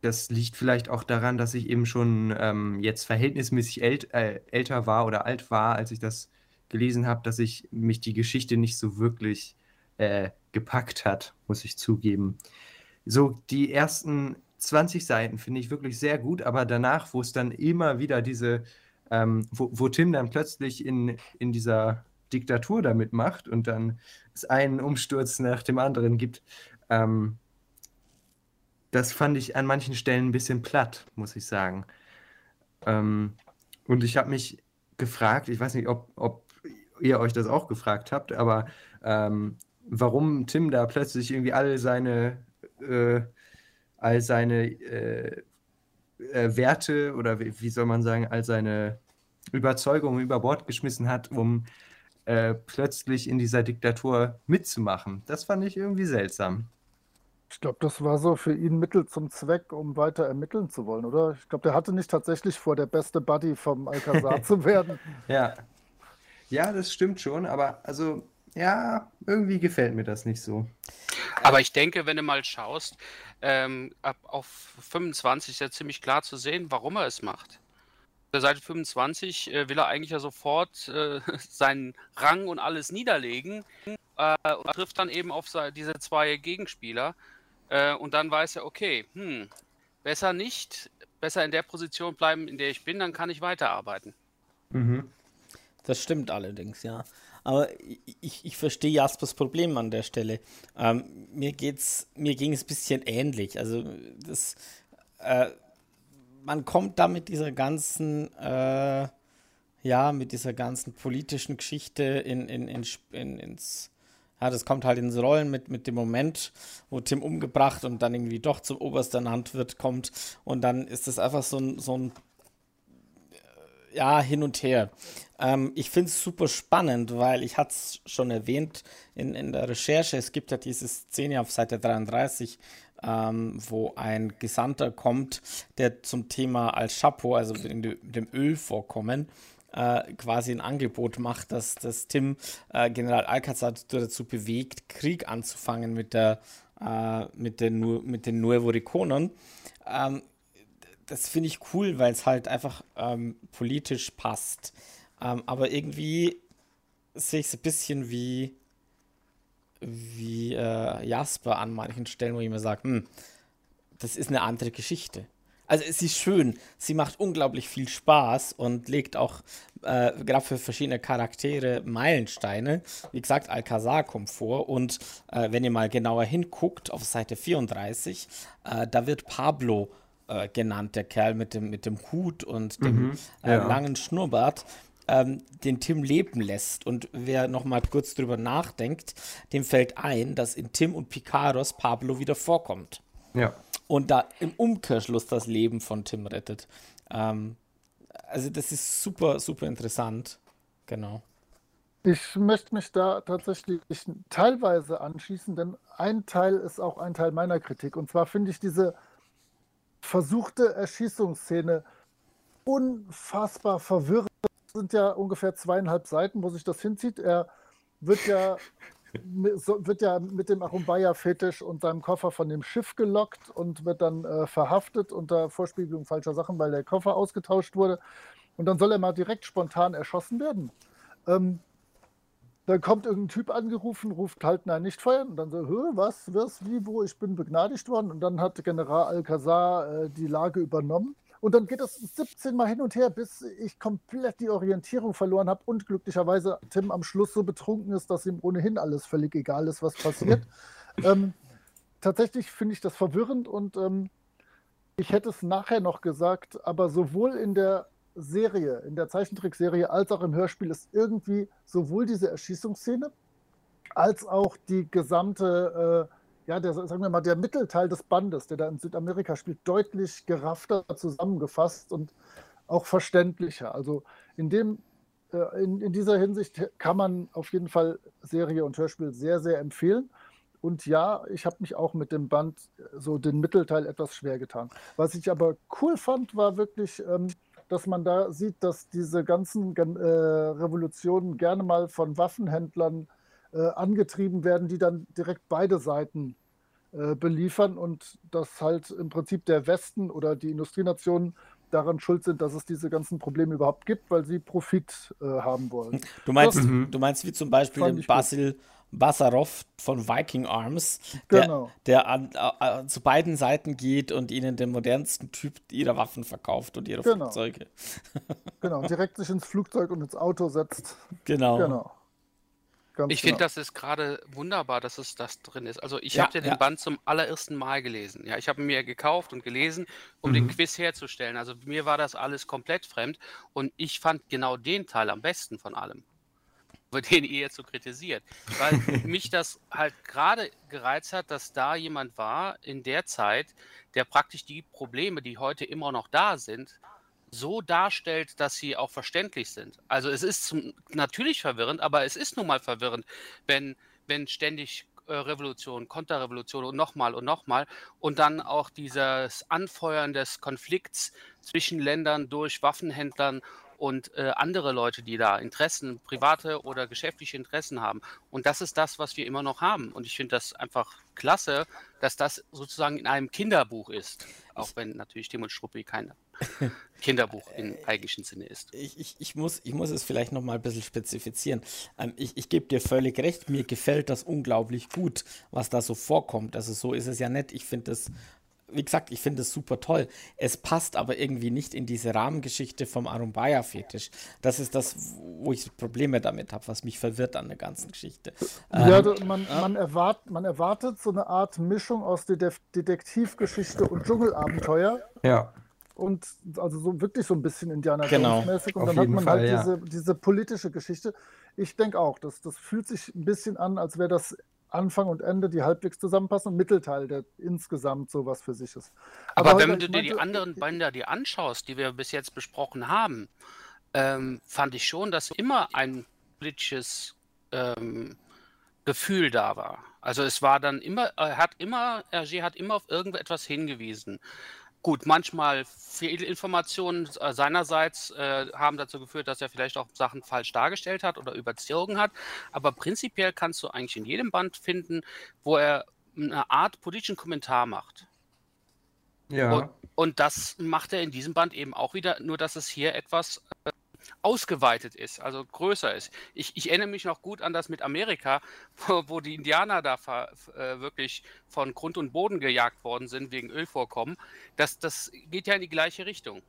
das liegt vielleicht auch daran, dass ich eben schon ähm, jetzt verhältnismäßig ält, äh, älter war oder alt war, als ich das gelesen habe, dass ich mich die Geschichte nicht so wirklich äh, gepackt hat, muss ich zugeben. So die ersten 20 Seiten finde ich wirklich sehr gut, aber danach, wo es dann immer wieder diese, ähm, wo, wo, Tim dann plötzlich in, in dieser Diktatur damit macht und dann es einen Umsturz nach dem anderen gibt, ähm, das fand ich an manchen Stellen ein bisschen platt, muss ich sagen. Ähm, und ich habe mich gefragt, ich weiß nicht, ob, ob ihr euch das auch gefragt habt, aber ähm, warum Tim da plötzlich irgendwie alle seine äh, all seine äh, äh, Werte oder wie, wie, soll man sagen, all seine Überzeugungen über Bord geschmissen hat, um äh, plötzlich in dieser Diktatur mitzumachen. Das fand ich irgendwie seltsam. Ich glaube, das war so für ihn Mittel zum Zweck, um weiter ermitteln zu wollen, oder? Ich glaube, der hatte nicht tatsächlich vor, der beste Buddy vom Alcazar zu werden. Ja. Ja, das stimmt schon, aber also, ja, irgendwie gefällt mir das nicht so. Aber ich denke, wenn du mal schaust, ähm, ab auf 25 ist ja ziemlich klar zu sehen, warum er es macht. Auf der Seite 25 äh, will er eigentlich ja sofort äh, seinen Rang und alles niederlegen äh, und trifft dann eben auf diese zwei Gegenspieler. Äh, und dann weiß er, okay, hm, besser nicht, besser in der Position bleiben, in der ich bin, dann kann ich weiterarbeiten. Mhm. Das stimmt allerdings, ja. Aber ich, ich verstehe Jaspers Problem an der Stelle. Ähm, mir geht's, mir ging es ein bisschen ähnlich. Also das, äh, man kommt da mit dieser ganzen, äh, ja, mit dieser ganzen politischen Geschichte in, in, in, in, ins, ja, das kommt halt ins Rollen mit, mit dem Moment, wo Tim umgebracht und dann irgendwie doch zum obersten Landwirt kommt und dann ist das einfach so ein, so ein ja, hin und her. Ähm, ich finde es super spannend, weil ich hatte es schon erwähnt in, in der Recherche. Es gibt ja diese Szene auf Seite 33, ähm, wo ein Gesandter kommt, der zum Thema Al-Chapo, also in dem Ölvorkommen, äh, quasi ein Angebot macht, dass, dass Tim äh, General Alcazar dazu bewegt, Krieg anzufangen mit der äh, mit den mit den Nuevo Riconern. Ähm, das finde ich cool, weil es halt einfach ähm, politisch passt. Ähm, aber irgendwie sehe ich es ein bisschen wie, wie äh, Jasper an manchen Stellen, wo ich mir sage, hm, das ist eine andere Geschichte. Also es ist schön, sie macht unglaublich viel Spaß und legt auch äh, gerade für verschiedene Charaktere Meilensteine. Wie gesagt, Alcazar kommt vor und äh, wenn ihr mal genauer hinguckt auf Seite 34, äh, da wird Pablo äh, genannt, der Kerl mit dem, mit dem Hut und dem Mhm, äh, ja. langen Schnurrbart, ähm, den Tim leben lässt. Und wer noch mal kurz drüber nachdenkt, dem fällt ein, dass in Tim und Picaros Pablo wieder vorkommt. Ja. Und da im Umkehrschluss das Leben von Tim rettet. Ähm, also das ist super, super interessant. Genau. Ich möchte mich da tatsächlich teilweise anschließen, denn ein Teil ist auch ein Teil meiner Kritik. Und zwar finde ich diese versuchte Erschießungsszene unfassbar verwirrend. Das sind ja ungefähr zweieinhalb Seiten, wo sich das hinzieht. Er wird ja, wird ja mit dem Arumbaya-Fetisch und seinem Koffer von dem Schiff gelockt und wird dann äh, verhaftet unter Vorspiegelung falscher Sachen, weil der Koffer ausgetauscht wurde. Und dann soll er mal direkt spontan erschossen werden. Ähm, dann kommt irgendein Typ angerufen, ruft halt nein, nicht feuern. Und dann so, Hö, was, was, wie, wo, ich bin begnadigt worden. Und dann hat General Alcazar äh, die Lage übernommen. Und dann geht es 17 Mal hin und her, bis ich komplett die Orientierung verloren habe und glücklicherweise Tim am Schluss so betrunken ist, dass ihm ohnehin alles völlig egal ist, was passiert. ähm, tatsächlich finde ich das verwirrend und ähm, ich hätte es nachher noch gesagt, aber sowohl in der Serie, in der Zeichentrickserie, als auch im Hörspiel ist irgendwie sowohl diese Erschießungsszene als auch die gesamte, äh, ja, der, sagen wir mal, der Mittelteil des Bandes, der da in Südamerika spielt, deutlich geraffter zusammengefasst und auch verständlicher. Also in dem, äh, in, in dieser Hinsicht kann man auf jeden Fall Serie und Hörspiel sehr, sehr empfehlen. Und ja, ich habe mich auch mit dem Band äh, so den Mittelteil etwas schwer getan. Was ich aber cool fand, war wirklich, ähm, dass man da sieht, dass diese ganzen äh, Revolutionen gerne mal von Waffenhändlern äh, angetrieben werden, die dann direkt beide Seiten äh, beliefern und dass halt im Prinzip der Westen oder die Industrienationen daran schuld sind, dass es diese ganzen Probleme überhaupt gibt, weil sie Profit äh, haben wollen. Du meinst, Das- du meinst wie zum Beispiel gut. Basil Basarov von Viking Arms, der, Genau. der an, äh, zu beiden Seiten geht und ihnen den modernsten Typ ihrer Waffen verkauft und ihre Genau. Flugzeuge. Genau, direkt sich ins Flugzeug und ins Auto setzt. Genau. Genau. Ganz Ich finde, genau. das ist gerade wunderbar, dass es das drin ist. Also ich Ja, habe ja ja. den Band zum allerersten Mal gelesen. Ja, ich habe ihn mir gekauft und gelesen, um den Quiz herzustellen. Also mir war das alles komplett fremd und ich fand genau den Teil am besten von allem, den ihr jetzt so kritisiert, weil mich das halt gerade gereizt hat, dass da jemand war in der Zeit, der praktisch die Probleme, die heute immer noch da sind, so darstellt, dass sie auch verständlich sind. Also es ist zum, natürlich verwirrend, aber es ist nun mal verwirrend, wenn, wenn ständig äh, Revolution, Konterrevolution und nochmal und nochmal und dann auch dieses Anfeuern des Konflikts zwischen Ländern durch Waffenhändlern und äh, andere Leute, die da Interessen, private oder geschäftliche Interessen haben. Und das ist das, was wir immer noch haben. Und ich finde das einfach klasse, dass das sozusagen in einem Kinderbuch ist. Auch wenn natürlich Tim und Struppi kein Kinderbuch im eigentlichen Sinne ist. Ich, ich, ich, muss, ich muss es vielleicht noch mal ein bisschen spezifizieren. Ähm, ich ich gebe dir völlig recht, mir gefällt das unglaublich gut, was da so vorkommt. Also so ist es ja nett. Ich finde das, wie gesagt, ich finde es super toll. Es passt aber irgendwie nicht in diese Rahmengeschichte vom Arumbaya-Fetisch. Das ist das, wo ich Probleme damit habe, was mich verwirrt an der ganzen Geschichte. Ja, Ähm, man, man, erwart, man erwartet so eine Art Mischung aus Detef Detektivgeschichte und Dschungelabenteuer. Ja. Und also so wirklich so ein bisschen Indiana Genau. Jones-mäßig. Und Auf dann hat jeden man Fall, halt ja. diese, diese politische Geschichte. Ich denke auch, das, das fühlt sich ein bisschen an, als wäre das Anfang und Ende, die halbwegs zusammenpassen und Mittelteil, der insgesamt sowas für sich ist. Aber, Holger, wenn du dir die anderen Bänder dir anschaust, die wir bis jetzt besprochen haben, ähm, fand ich schon, dass immer ein politisches ähm, Gefühl da war. Also es war dann immer, er hat immer, Hergé hat immer auf irgendetwas hingewiesen. Gut, manchmal Fehlinformationen äh, seinerseits äh, haben dazu geführt, dass er vielleicht auch Sachen falsch dargestellt hat oder überzogen hat. Aber prinzipiell kannst du eigentlich in jedem Band finden, wo er eine Art politischen Kommentar macht. Ja. Und, und das macht er in diesem Band eben auch wieder, nur dass es hier etwas äh, ausgeweitet ist, also größer ist. Ich, ich, erinnere mich noch gut an das mit Amerika, wo, wo die Indianer da äh, wirklich von Grund und Boden gejagt worden sind wegen Ölvorkommen. Das, das geht ja in die gleiche Richtung.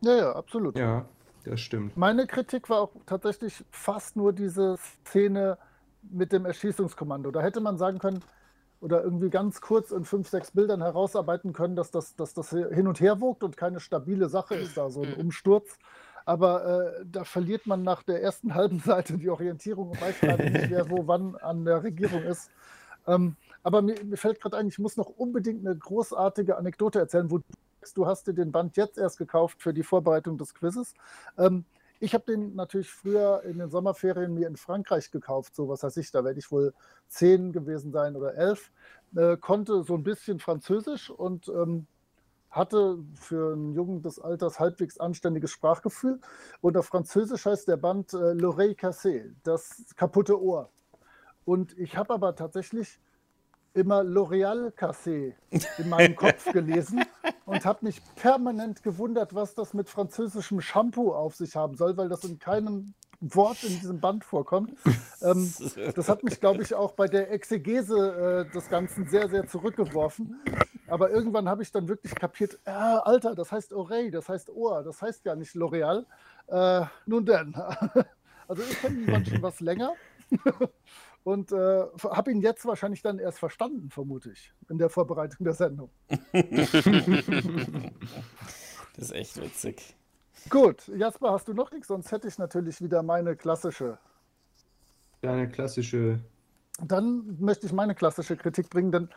Ja, ja, absolut. Ja, das stimmt. Meine Kritik war auch tatsächlich fast nur diese Szene mit dem Erschießungskommando. Da hätte man sagen können, oder irgendwie ganz kurz in fünf, sechs Bildern herausarbeiten können, dass das, dass das hin und her wogt und keine stabile Sache ist, da so ein mhm. Umsturz aber äh, da verliert man nach der ersten halben Seite die Orientierung und weiß gerade nicht, wer wo wann an der Regierung ist. Ähm, aber mir, mir fällt gerade ein, ich muss noch unbedingt eine großartige Anekdote erzählen, wo du sagst, du hast dir den Band jetzt erst gekauft für die Vorbereitung des Quizzes. Ähm, ich habe den natürlich früher in den Sommerferien mir in Frankreich gekauft, so was weiß ich, da werde ich wohl zehn gewesen sein oder elf, äh, konnte so ein bisschen Französisch und ähm, hatte für einen Jungen des Alters halbwegs anständiges Sprachgefühl. Und auf Französisch heißt der Band äh, L'oreille cassée, das kaputte Ohr. Und ich habe aber tatsächlich immer L'Oréal cassé in meinem Kopf gelesen und habe mich permanent gewundert, was das mit französischem Shampoo auf sich haben soll, weil das in keinem Wort in diesem Band vorkommt. Ähm, das hat mich, glaube ich, auch bei der Exegese äh, des Ganzen sehr, sehr zurückgeworfen. Aber irgendwann habe ich dann wirklich kapiert, äh, Alter, das heißt Oreille, das heißt Ohr, das heißt ja nicht L'Oreal. Äh, nun denn. also ich kenne ihn schon was länger und äh, habe ihn jetzt wahrscheinlich dann erst verstanden, vermute ich, in der Vorbereitung der Sendung. das ist echt witzig. Gut, Jasper, hast du noch nichts? Sonst hätte ich natürlich wieder meine klassische. Deine klassische. Dann möchte ich meine klassische Kritik bringen, denn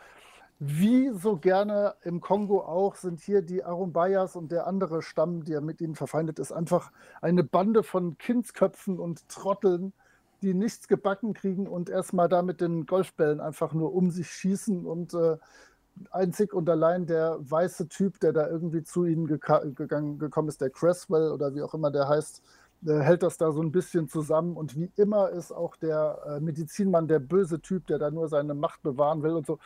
wie so gerne im Kongo auch sind hier die Arumbayas und der andere Stamm, der mit ihnen verfeindet ist, einfach eine Bande von Kindsköpfen und Trotteln, die nichts gebacken kriegen und erstmal da mit den Golfbällen einfach nur um sich schießen und äh, einzig und allein der weiße Typ, der da irgendwie zu ihnen gegangen, gekommen ist, der Cresswell oder wie auch immer der heißt, äh, hält das da so ein bisschen zusammen und wie immer ist auch der äh, Medizinmann der böse Typ, der da nur seine Macht bewahren will und so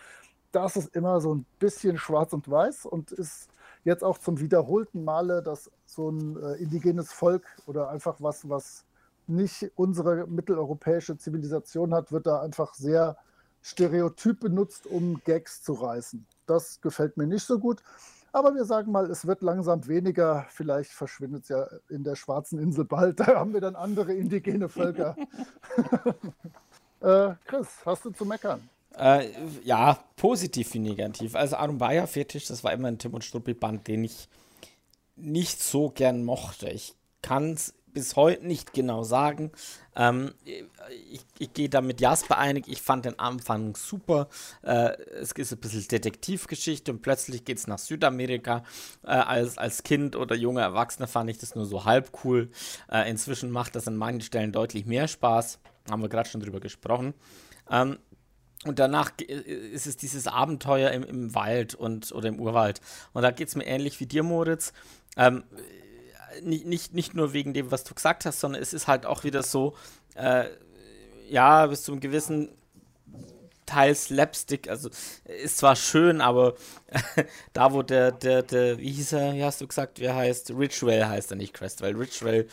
das ist immer so ein bisschen schwarz und weiß und ist jetzt auch zum wiederholten Male, dass so ein äh, indigenes Volk oder einfach was, was nicht unsere mitteleuropäische Zivilisation hat, wird da einfach sehr stereotyp benutzt, um Gags zu reißen. Das gefällt mir nicht so gut. Aber wir sagen mal, es wird langsam weniger. Vielleicht verschwindet es ja in der schwarzen Insel bald. Da haben wir dann andere indigene Völker. äh, Chris, hast du zu meckern? Äh, ja, positiv wie negativ. Also Arumbaya Fetisch, das war immer ein Tim und Struppi Band, den ich nicht so gern mochte. Ich kann es bis heute nicht genau sagen. Ähm, ich, ich gehe da mit Jasper einig. Ich fand den Anfang super. Äh, es ist ein bisschen Detektivgeschichte und plötzlich geht es nach Südamerika. Äh, als, als Kind oder junger Erwachsener fand ich das nur so halb cool. Äh, inzwischen macht das an manchen Stellen deutlich mehr Spaß. Haben wir gerade schon drüber gesprochen. Ähm, und danach ist es dieses Abenteuer im, im Wald und oder im Urwald. Und da geht es mir ähnlich wie dir, Moritz. Ähm, nicht, nicht, nicht nur wegen dem, was du gesagt hast, sondern es ist halt auch wieder so, äh, ja, bis zu einem gewissen Teil Slapstick, also ist zwar schön, aber da wo der, der, der, wie hieß er, wie hast du gesagt, wer heißt, Richwell heißt er nicht Crestwell, Richwell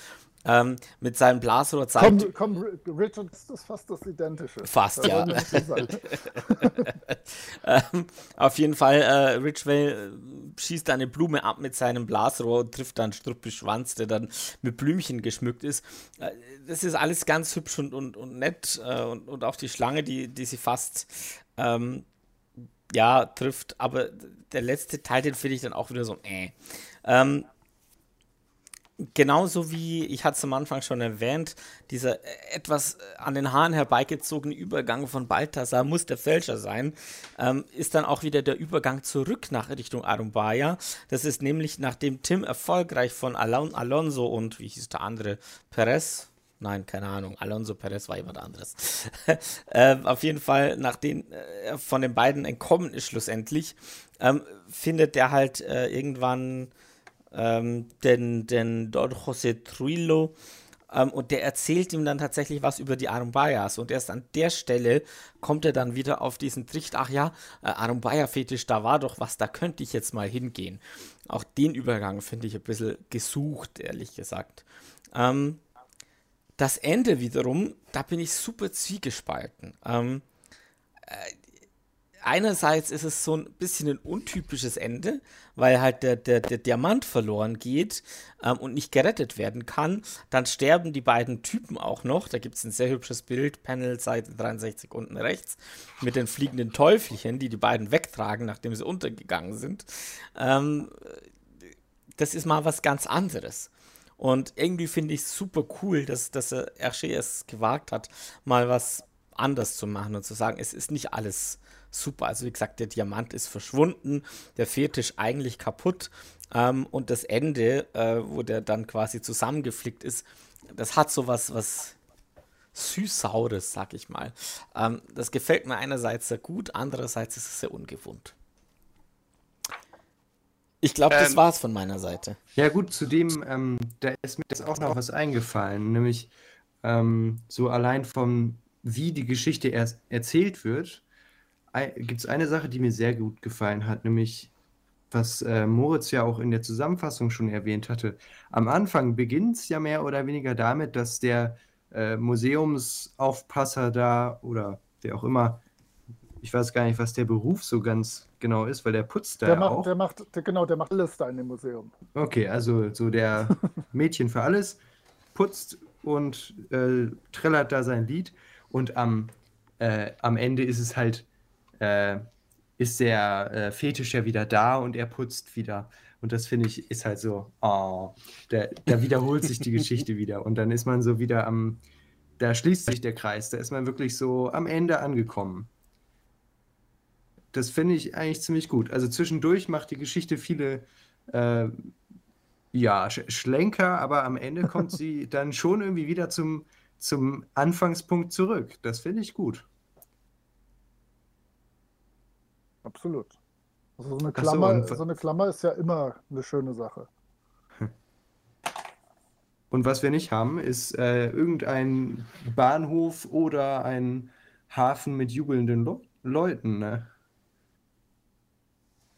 ähm, mit seinem Blasrohr zeigt. Komm, komm, Richard, das ist fast das Identische. Fast, ja. ähm, auf jeden Fall, äh, Richwell äh, schießt eine Blume ab mit seinem Blasrohr und trifft dann Struppi-Schwanz, der dann mit Blümchen geschmückt ist. Äh, das ist alles ganz hübsch und, und, und nett äh, und, und auch die Schlange, die, die sie fast ähm, ja, trifft, aber der letzte Teil, den finde ich dann auch wieder so, äh. Ähm, Genauso wie, ich hatte es am Anfang schon erwähnt, dieser äh, etwas äh, an den Haaren herbeigezogene Übergang von Balthasar muss der Fälscher sein, ähm, ist dann auch wieder der Übergang zurück nach Richtung Arumbaya. Das ist nämlich, nachdem Tim erfolgreich von Alon Alonso und, wie hieß der andere, Perez, Nein, keine Ahnung. Alonso Perez war jemand anderes. äh, auf jeden Fall, nachdem äh, von den beiden entkommen ist schlussendlich, ähm, findet er halt äh, irgendwann ähm, den, den Don José Trujillo ähm, und der erzählt ihm dann tatsächlich was über die Arumbayas und erst an der Stelle kommt er dann wieder auf diesen Tricht, ach ja, äh, Arumbaya-Fetisch, da war doch was, da könnte ich jetzt mal hingehen. Auch den Übergang finde ich ein bisschen gesucht, ehrlich gesagt. Ähm, das Ende wiederum, da bin ich super zwiegespalten. Ähm, äh, einerseits ist es so ein bisschen ein untypisches Ende, weil halt der, der, der Diamant verloren geht ähm, und nicht gerettet werden kann. Dann sterben die beiden Typen auch noch. Da gibt es ein sehr hübsches Bild, Panel Seite 63 unten rechts, mit den fliegenden Teufelchen, die die beiden wegtragen, nachdem sie untergegangen sind. Ähm, das ist mal was ganz anderes. Und irgendwie finde ich es super cool, dass, dass er es gewagt hat, mal was anders zu machen und zu sagen, es ist nicht alles super. Also wie gesagt, der Diamant ist verschwunden, der Fetisch eigentlich kaputt ähm, und das Ende, äh, wo der dann quasi zusammengeflickt ist, das hat so was, was süß-saures, sag ich mal. Ähm, das gefällt mir einerseits sehr gut, andererseits ist es sehr ungewohnt. Ich glaube, das ähm, war's von meiner Seite. Ja, gut, zudem, ähm, da ist mir jetzt auch noch was eingefallen, nämlich ähm, so allein vom, wie die Geschichte erst erzählt wird, gibt es eine Sache, die mir sehr gut gefallen hat, nämlich was äh, Moritz ja auch in der Zusammenfassung schon erwähnt hatte. Am Anfang beginnt es ja mehr oder weniger damit, dass der äh, Museumsaufpasser da oder der auch immer, ich weiß gar nicht, was der Beruf so ganz genau ist, weil der putzt da der ja macht, auch. Der macht, der, genau, der macht alles da in dem Museum. Okay, also so der Mädchen für alles putzt und äh, trällert da sein Lied und am, äh, am Ende ist es halt äh, ist der äh, Fetisch ja wieder da und er putzt wieder. Und das finde ich ist halt so, oh, da, da wiederholt sich die Geschichte wieder. Und dann ist man so wieder am, da schließt sich der Kreis, da ist man wirklich so am Ende angekommen. Das finde ich eigentlich ziemlich gut. Also zwischendurch macht die Geschichte viele äh, ja, Sch Schlenker, aber am Ende kommt sie dann schon irgendwie wieder zum, zum Anfangspunkt zurück. Das finde ich gut. Absolut. Also so eine, Klammer, so, so eine Klammer ist ja immer eine schöne Sache. Und was wir nicht haben, ist äh, irgendein Bahnhof oder ein Hafen mit jubelnden Le Leuten. Ne?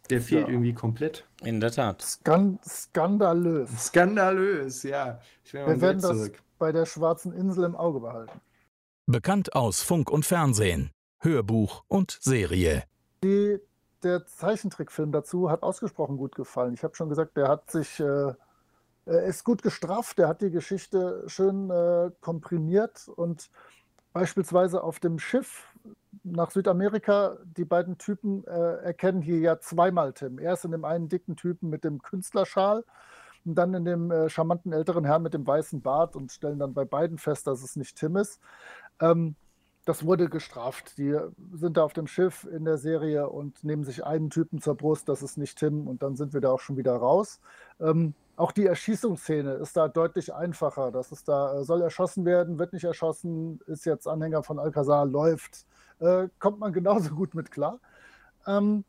Der fehlt ja. irgendwie komplett. In der Tat. Skan skandalös. Skandalös, ja. wir werden das bei der Schwarzen Insel im Auge behalten. Bekannt aus Funk und Fernsehen, Hörbuch und Serie. Die, der Zeichentrickfilm dazu hat ausgesprochen gut gefallen. Ich habe schon gesagt, der hat sich, äh, ist gut gestrafft, der hat die Geschichte schön äh, komprimiert und beispielsweise auf dem Schiff nach Südamerika, die beiden Typen äh, erkennen hier ja zweimal Tim. Erst in dem einen dicken Typen mit dem Künstlerschal und dann in dem äh, charmanten älteren Herrn mit dem weißen Bart und stellen dann bei beiden fest, dass es nicht Tim ist. Ähm, das wurde gestraft. Die sind da auf dem Schiff in der Serie und nehmen sich einen Typen zur Brust, das ist nicht Tim, und dann sind wir da auch schon wieder raus. Ähm, auch die Erschießungsszene ist da deutlich einfacher. Das ist da, äh, soll erschossen werden, wird nicht erschossen, ist jetzt Anhänger von Alcazar, läuft, äh, kommt man genauso gut mit klar. Ähm,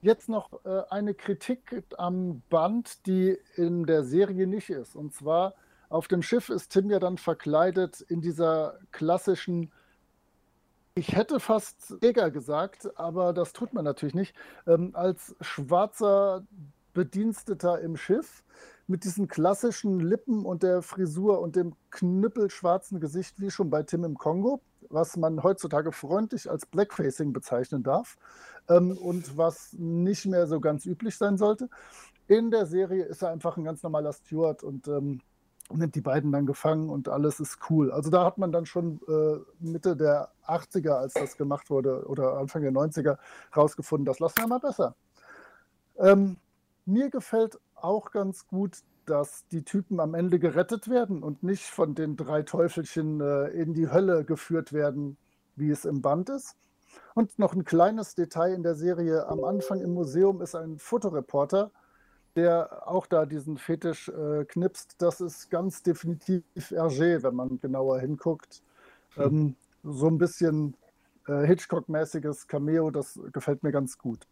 jetzt noch äh, eine Kritik am Band, die in der Serie nicht ist. Und zwar auf dem Schiff ist Tim ja dann verkleidet in dieser klassischen ich hätte fast Jäger gesagt, aber das tut man natürlich nicht. Ähm, als schwarzer Bediensteter im Schiff mit diesen klassischen Lippen und der Frisur und dem knüppelschwarzen Gesicht, wie schon bei Tim im Kongo, was man heutzutage freundlich als Blackfacing bezeichnen darf ähm, und was nicht mehr so ganz üblich sein sollte. In der Serie ist er einfach ein ganz normaler Steward und ähm, nimmt die beiden dann gefangen und alles ist cool. Also da hat man dann schon äh, Mitte der 80er, als das gemacht wurde, oder Anfang der 90er rausgefunden, das lassen wir mal besser. Ähm, mir gefällt auch ganz gut, dass die Typen am Ende gerettet werden und nicht von den drei Teufelchen äh, in die Hölle geführt werden, wie es im Band ist. Und noch ein kleines Detail in der Serie. Am Anfang im Museum ist ein Fotoreporter, der auch da diesen Fetisch äh, knipst. Das ist ganz definitiv Hergé, wenn man genauer hinguckt. Hm. Ähm, so ein bisschen äh, Hitchcock-mäßiges Cameo, das gefällt mir ganz gut.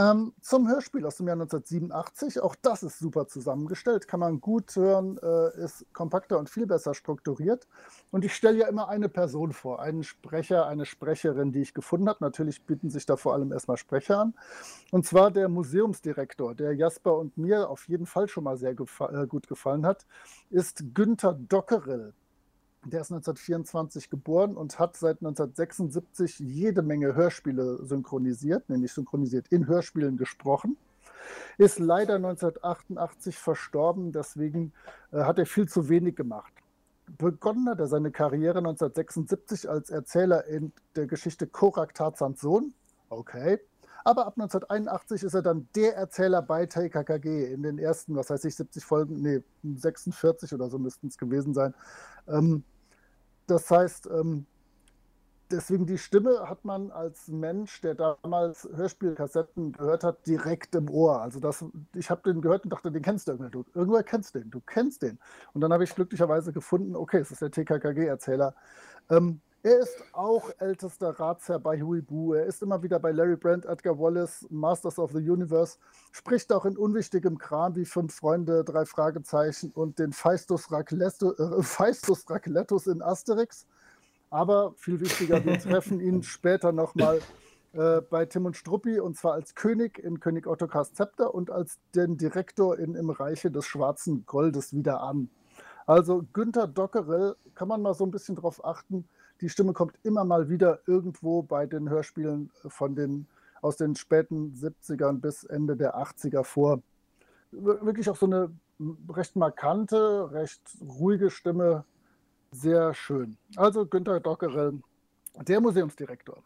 Ähm, zum Hörspiel aus dem Jahr 1987, auch das ist super zusammengestellt, kann man gut hören, äh, ist kompakter und viel besser strukturiert. Und ich stelle ja immer eine Person vor, einen Sprecher, eine Sprecherin, die ich gefunden habe. Natürlich bieten sich da vor allem erstmal Sprecher an. Und zwar der Museumsdirektor, der Jasper und mir auf jeden Fall schon mal sehr gefa äh, gut gefallen hat, ist Günther Dockerill. Der ist 1924 geboren und hat seit 1976 jede Menge Hörspiele synchronisiert, nämlich synchronisiert in Hörspielen gesprochen. Ist leider 1988 verstorben, deswegen äh, hat er viel zu wenig gemacht. Begonnen hat er seine Karriere 1976 als Erzähler in der Geschichte Korak Tarzans Sohn. Okay. Aber ab 1981 ist er dann der Erzähler bei TKKG in den ersten, was heißt ich, 70 Folgen, nee, 46 oder so müssten es gewesen sein. Ähm, das heißt, ähm, deswegen die Stimme hat man als Mensch, der damals Hörspielkassetten gehört hat, direkt im Ohr. Also das, ich habe den gehört und dachte, den kennst du irgendwer. Du, irgendwer kennst den, du kennst den. Und dann habe ich glücklicherweise gefunden, okay, es ist der TKKG-Erzähler. Ähm, er ist auch ältester Ratsherr bei Huibu. Er ist immer wieder bei Larry Brand, Edgar Wallace, Masters of the Universe. Spricht auch in unwichtigem Kram wie Fünf Freunde, Drei Fragezeichen und den Feistus, Racletto, äh, Feistus Raclettus in Asterix. Aber viel wichtiger, wir treffen ihn später nochmal äh, bei Tim und Struppi und zwar als König in König Ottokars Zepter und als den Direktor in Im Reiche des Schwarzen Goldes wieder an. Also Günther Dockerell kann man mal so ein bisschen drauf achten die Stimme kommt immer mal wieder irgendwo bei den Hörspielen von den, aus den späten 70ern bis Ende der 80er vor. Wirklich auch so eine recht markante, recht ruhige Stimme. Sehr schön. Also Günter Dockerell, der Museumsdirektor.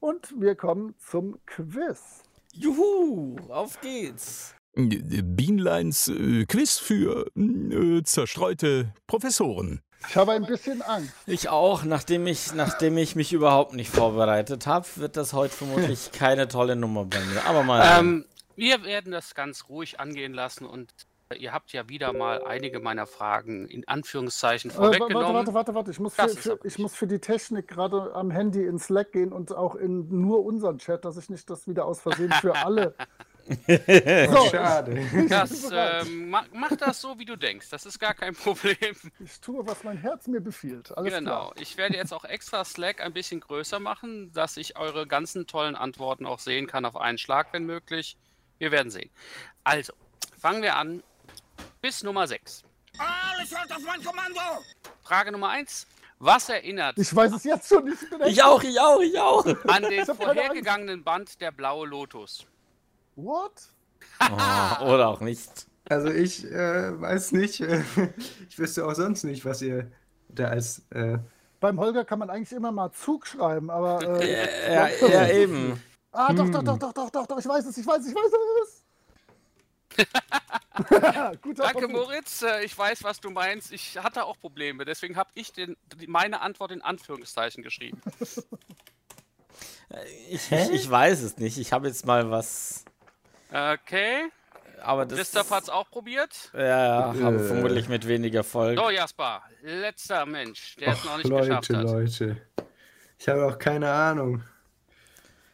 Und wir kommen zum Quiz. Juhu, auf geht's. Bienleins äh, Quiz für äh, zerstreute Professoren. Ich habe ein bisschen Angst. Ich auch. Nachdem ich, nachdem ich mich überhaupt nicht vorbereitet habe, wird das heute vermutlich keine tolle Nummer bei mir. Aber mal. Ähm, wir werden das ganz ruhig angehen lassen und ihr habt ja wieder mal einige meiner Fragen in Anführungszeichen vorweggenommen. Äh, warte, warte, warte, warte. Ich muss, für, für, ich muss für die Technik gerade am Handy in Slack gehen und auch in nur unseren Chat, dass ich nicht das wieder aus Versehen für alle so, Schade. Das, ähm, mach, mach, das so, wie du denkst. Das ist gar kein Problem. Ich tue, was mein Herz mir befiehlt. Alles genau. Klar. Ich werde jetzt auch extra Slack ein bisschen größer machen, dass ich eure ganzen tollen Antworten auch sehen kann auf einen Schlag, wenn möglich. Wir werden sehen. Also, fangen wir an. Bis Nummer 6. Alles hört auf mein Kommando! Frage Nummer 1. Was erinnert. Ich weiß es jetzt schon nicht. Ich, ich auch, ich auch, ich auch. An den vorhergegangenen Band Der Blaue Lotus. What? Oh, oder auch nicht. Also ich äh, weiß nicht. ich wüsste auch sonst nicht, was ihr da als. Äh... Beim Holger kann man eigentlich immer mal Zug schreiben, aber. Äh, ja, ja, ja, eben. Ah, doch, doch, doch, doch, doch, doch, doch, ich weiß es, ich weiß es, ich weiß es. Danke, Moritz. Äh, ich weiß, was du meinst. Ich hatte auch Probleme. Deswegen habe ich den, meine Antwort in Anführungszeichen geschrieben. ich, ich, ich, weiß es nicht. Ich habe jetzt mal was Okay. Aber das Christoph hat es auch probiert. Ja, ja, aber äh. vermutlich mit wenig Erfolg. So, Jasper, letzter Mensch, der es noch nicht Leute, geschafft hat. Leute, ich habe auch keine Ahnung.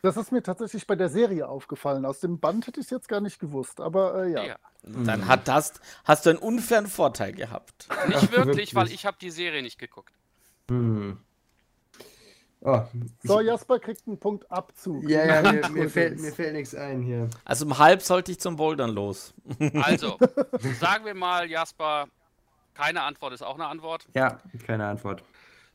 Das ist mir tatsächlich bei der Serie aufgefallen. Aus dem Band hätte ich es jetzt gar nicht gewusst, aber äh, ja. ja. Dann hat das, hast du einen unfairen Vorteil gehabt. Nicht wirklich, wirklich, weil ich habe die Serie nicht geguckt. Hm. Oh, so, Jasper kriegt einen Punkt Abzug. Ja, ja, mir, mir, fällt, mir fällt nichts ein hier. Also um halb sollte ich zum Bouldern los. Also, sagen wir mal, Jasper, keine Antwort ist auch eine Antwort. Ja, keine Antwort.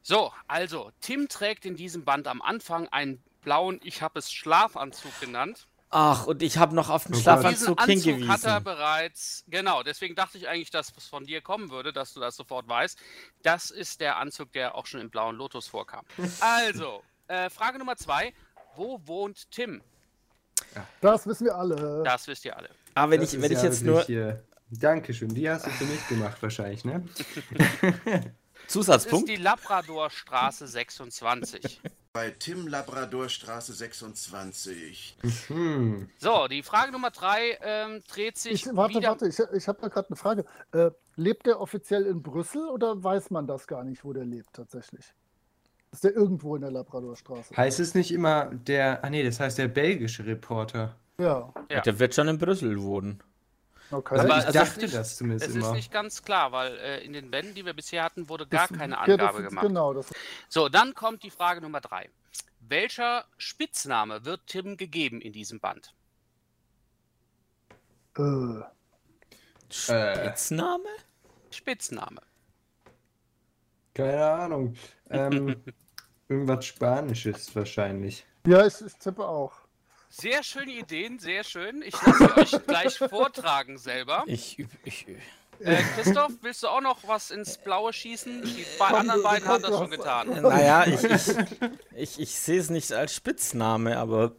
So, also, Tim trägt in diesem Band am Anfang einen blauen, ich habe es Schlafanzug genannt. Ach, und ich habe noch auf den oh Schlafanzug Diesen hingewiesen. hat er bereits, genau, deswegen dachte ich eigentlich, dass es von dir kommen würde, dass du das sofort weißt. Das ist der Anzug, der auch schon im blauen Lotus vorkam. Also, äh, Frage Nummer zwei. Wo wohnt Tim? Das wissen wir alle. Das wisst ihr alle. Aber wenn das ich, wenn ich ja jetzt nur. Hier Dankeschön, die hast du für mich gemacht wahrscheinlich, ne? Zusatzpunkt? Das ist die Labradorstraße 26. Bei Tim Labradorstraße 26. Hm. So, die Frage Nummer drei ähm, dreht sich. Ich, warte, wieder... warte, ich, ich habe da gerade eine Frage. Äh, lebt der offiziell in Brüssel oder weiß man das gar nicht, wo der lebt tatsächlich? Ist der irgendwo in der Labradorstraße? Heißt es nicht immer der. Ah nee, das heißt der belgische Reporter. Ja, Ja. Der wird schon in Brüssel wohnen. Okay. Aber ich es dachte ist nicht- das zumindest Es immer. ist nicht ganz klar, weil äh, in den Bänden, die wir bisher hatten, wurde gar Das- keine ja, Angabe das ist- gemacht. Genau, das So, dann kommt die Frage Nummer drei. Welcher Spitzname wird Tim gegeben in diesem Band? äh, Spitzname? Spitzname. Keine Ahnung. Ähm, irgendwas Spanisches wahrscheinlich. Ja, ich, ich tippe auch. Sehr schöne Ideen, sehr schön. Ich lasse euch gleich vortragen selber. Ich, ich, üb- Äh, Christoph, willst du auch noch was ins Blaue schießen? Die be anderen du- beiden haben das schon getan. naja, ich, ich, ich, ich sehe es nicht als Spitzname, aber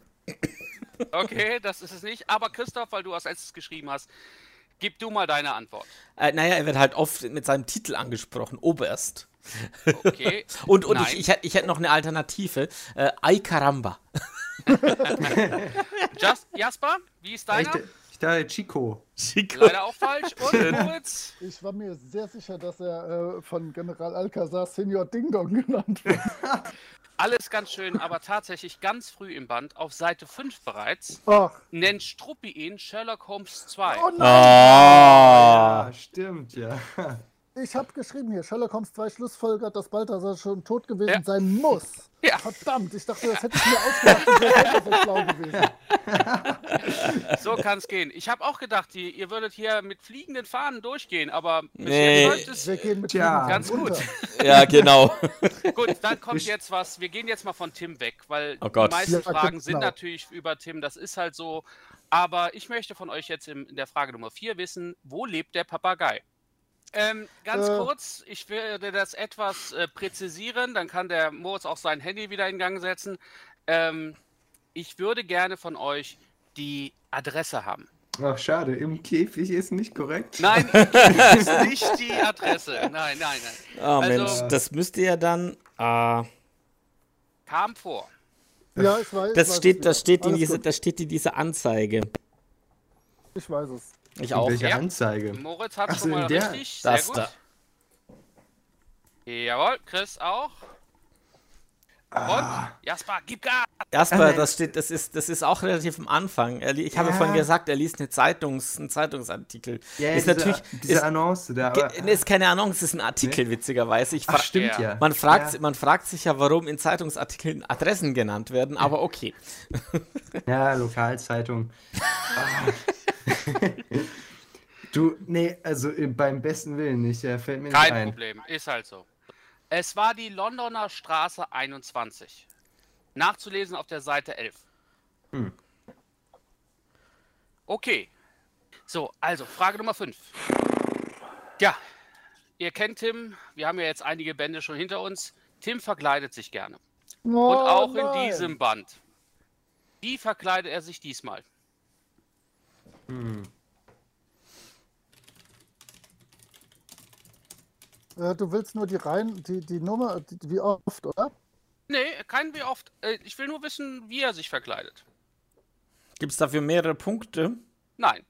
Okay, das ist es nicht. Aber Christoph, weil du als letztes geschrieben hast, gib du mal deine Antwort. äh, naja, er wird halt oft mit seinem Titel angesprochen, Oberst. Okay. Und, und Nein. ich, ich, hätte, ich hätte noch eine Alternative. Äh, Ay Caramba. Just, Jasper, wie ist Ich, deiner? ich dachte Chico. Leider auch falsch. Und Moritz? Ich war mir sehr sicher, dass er äh, von General Alcazar Senior Ding Dong genannt wird. Alles ganz schön, aber tatsächlich ganz früh im Band, auf Seite 5 bereits, Ach, nennt Struppi ihn Sherlock Holmes 2. oh nein! Ah. Ja, stimmt, ja. Ich habe geschrieben hier, Sherlock Holmes 2 Schlussfolgert, dass Balthasar schon tot gewesen Ja. sein muss. Ja. Verdammt, ich dachte, das hätte ich mir ausgedacht und wäre so schlau gewesen. So kann es gehen. Ich habe auch gedacht, die, ihr würdet hier mit fliegenden Fahnen durchgehen, aber Nee. es Wir gehen mit Fliegen ganz runter. gut. Ja, genau. Gut, dann kommt Ich- jetzt was. Wir gehen jetzt mal von Tim weg, weil Oh Gott. die meisten Ja, Fragen sind genau. natürlich über Tim. Das ist halt so. Aber ich möchte von euch jetzt im, in der Frage Nummer 4 wissen, wo lebt der Papagei? Ähm, ganz Äh. kurz, ich werde das etwas äh, präzisieren, dann kann der Moritz auch sein Handy wieder in Gang setzen. Ähm, ich würde gerne von euch die Adresse haben. Ach, schade, im Käfig ist nicht korrekt. Nein, das ist nicht die Adresse. Nein, nein, nein. Oh Also- Mensch, das müsste ja dann. ah, Kam vor. Ja, ich weiß. das weiß steht, es das steht in diese, das steht in dieser Anzeige. Ich weiß es. Ich In auch. welcher Ja. Anzeige? Moritz hat Ach so, schon mal in der- richtig. Sehr Das gut. da. Jawohl, Chris auch. Und Jasper, gib Gas! Erstmal, nein. das steht, das ist, das ist auch relativ am Anfang. Er, ich habe Ja. vorhin gesagt, er liest eine Zeitungs, einen Zeitungsartikel. Ja, ist diese, natürlich, diese ist, Annonce da. Aber, ist keine Annonce, ist ein Artikel, witzigerweise. Ich ach, stimmt Ja. ja. man, fragt, ja. man fragt sich ja, warum in Zeitungsartikeln Adressen genannt werden, aber okay. Ja, Lokalzeitung. Ah. du, nee, also äh, beim besten Willen nicht, der fällt mir nicht Kein ein. Problem, ist halt so. Es war die Londoner Straße 21. Nachzulesen auf der Seite 11. Hm. Okay. So, also Frage Nummer 5. Ja, ihr kennt Tim. Wir haben ja jetzt einige Bände schon hinter uns. Tim verkleidet sich gerne. Oh, Und auch nein. in diesem Band. Wie verkleidet er sich diesmal? Hm. Äh, du willst nur die Reihen, die, die Nummer, die, wie oft, oder? Nee, kein wie oft. Äh, Ich will nur wissen, wie er sich verkleidet. Gibt es dafür mehrere Punkte? Nein.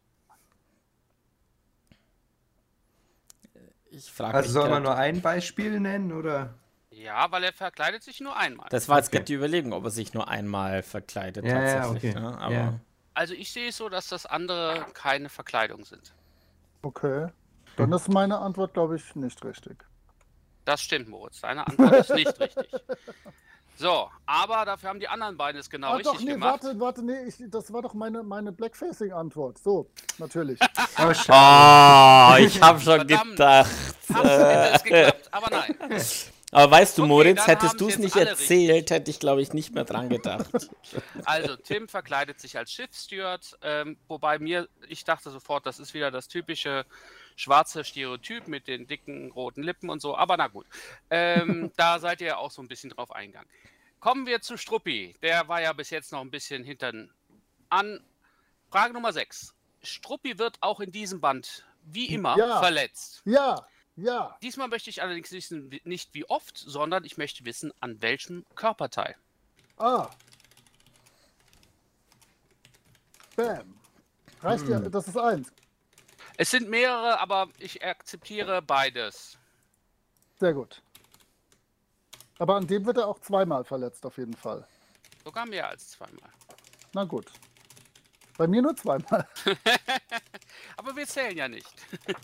Ich frage Also mich soll man nur ein Beispiel nennen, oder? Ja, weil er verkleidet sich nur einmal. Das war jetzt Okay. gerade die Überlegung, ob er sich nur einmal verkleidet Ja, ja, tatsächlich. okay. Ne? Aber Ja. Also ich sehe es so, dass das andere keine Verkleidung sind. Okay. Dann ist meine Antwort, glaube ich, nicht richtig. Das stimmt, Moritz. Deine Antwort ist nicht richtig. So, aber dafür haben die anderen beiden es genau ah, richtig doch, nee, gemacht. warte, warte, nee, ich, das war doch meine, meine Blackfacing-Antwort. So, natürlich. Oh, schade. Ah, ich habe schon Verdammt. gedacht. Hab's es geklappt, aber nein. Aber weißt du, Okay, Moritz, hättest du es nicht erzählt, hätte ich, glaube ich, nicht mehr dran gedacht. Also, Tim verkleidet sich als Schiffssteward, ähm, wobei mir, ich dachte sofort, das ist wieder das typische schwarze Stereotyp mit den dicken roten Lippen und so, aber na gut. Ähm, da seid ihr ja auch so ein bisschen drauf eingegangen. Kommen wir zu Struppi. Der war ja bis jetzt noch ein bisschen hinten an. Frage Nummer 6. Struppi wird auch in diesem Band wie immer, Ja. verletzt. Ja, ja. Diesmal möchte ich allerdings wissen, nicht wie oft, sondern ich möchte wissen, an welchem Körperteil. Ah. Bam. Reicht ja, das ist eins. Es sind mehrere, aber ich akzeptiere beides. Sehr gut. Aber an dem wird er auch zweimal verletzt, auf jeden Fall. Sogar mehr als zweimal. Na gut. Bei mir nur zweimal. Aber wir zählen ja nicht.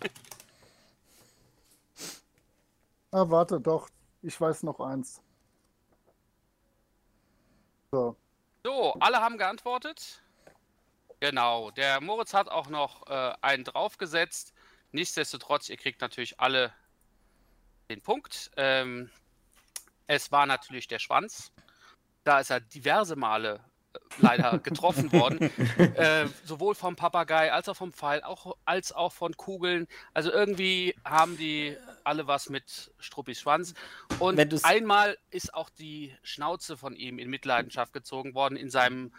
Ah, warte, doch. Ich weiß noch eins. So. So, alle haben geantwortet. Genau, der Moritz hat auch noch äh, einen draufgesetzt. Nichtsdestotrotz, ihr kriegt natürlich alle den Punkt. Ähm, es war natürlich der Schwanz. Da ist er diverse Male äh, leider getroffen worden. äh, sowohl vom Papagei als auch vom Pfeil, auch, als auch von Kugeln. Also irgendwie haben die alle was mit Struppis Schwanz. Und einmal ist auch die Schnauze von ihm in Mitleidenschaft gezogen worden in seinem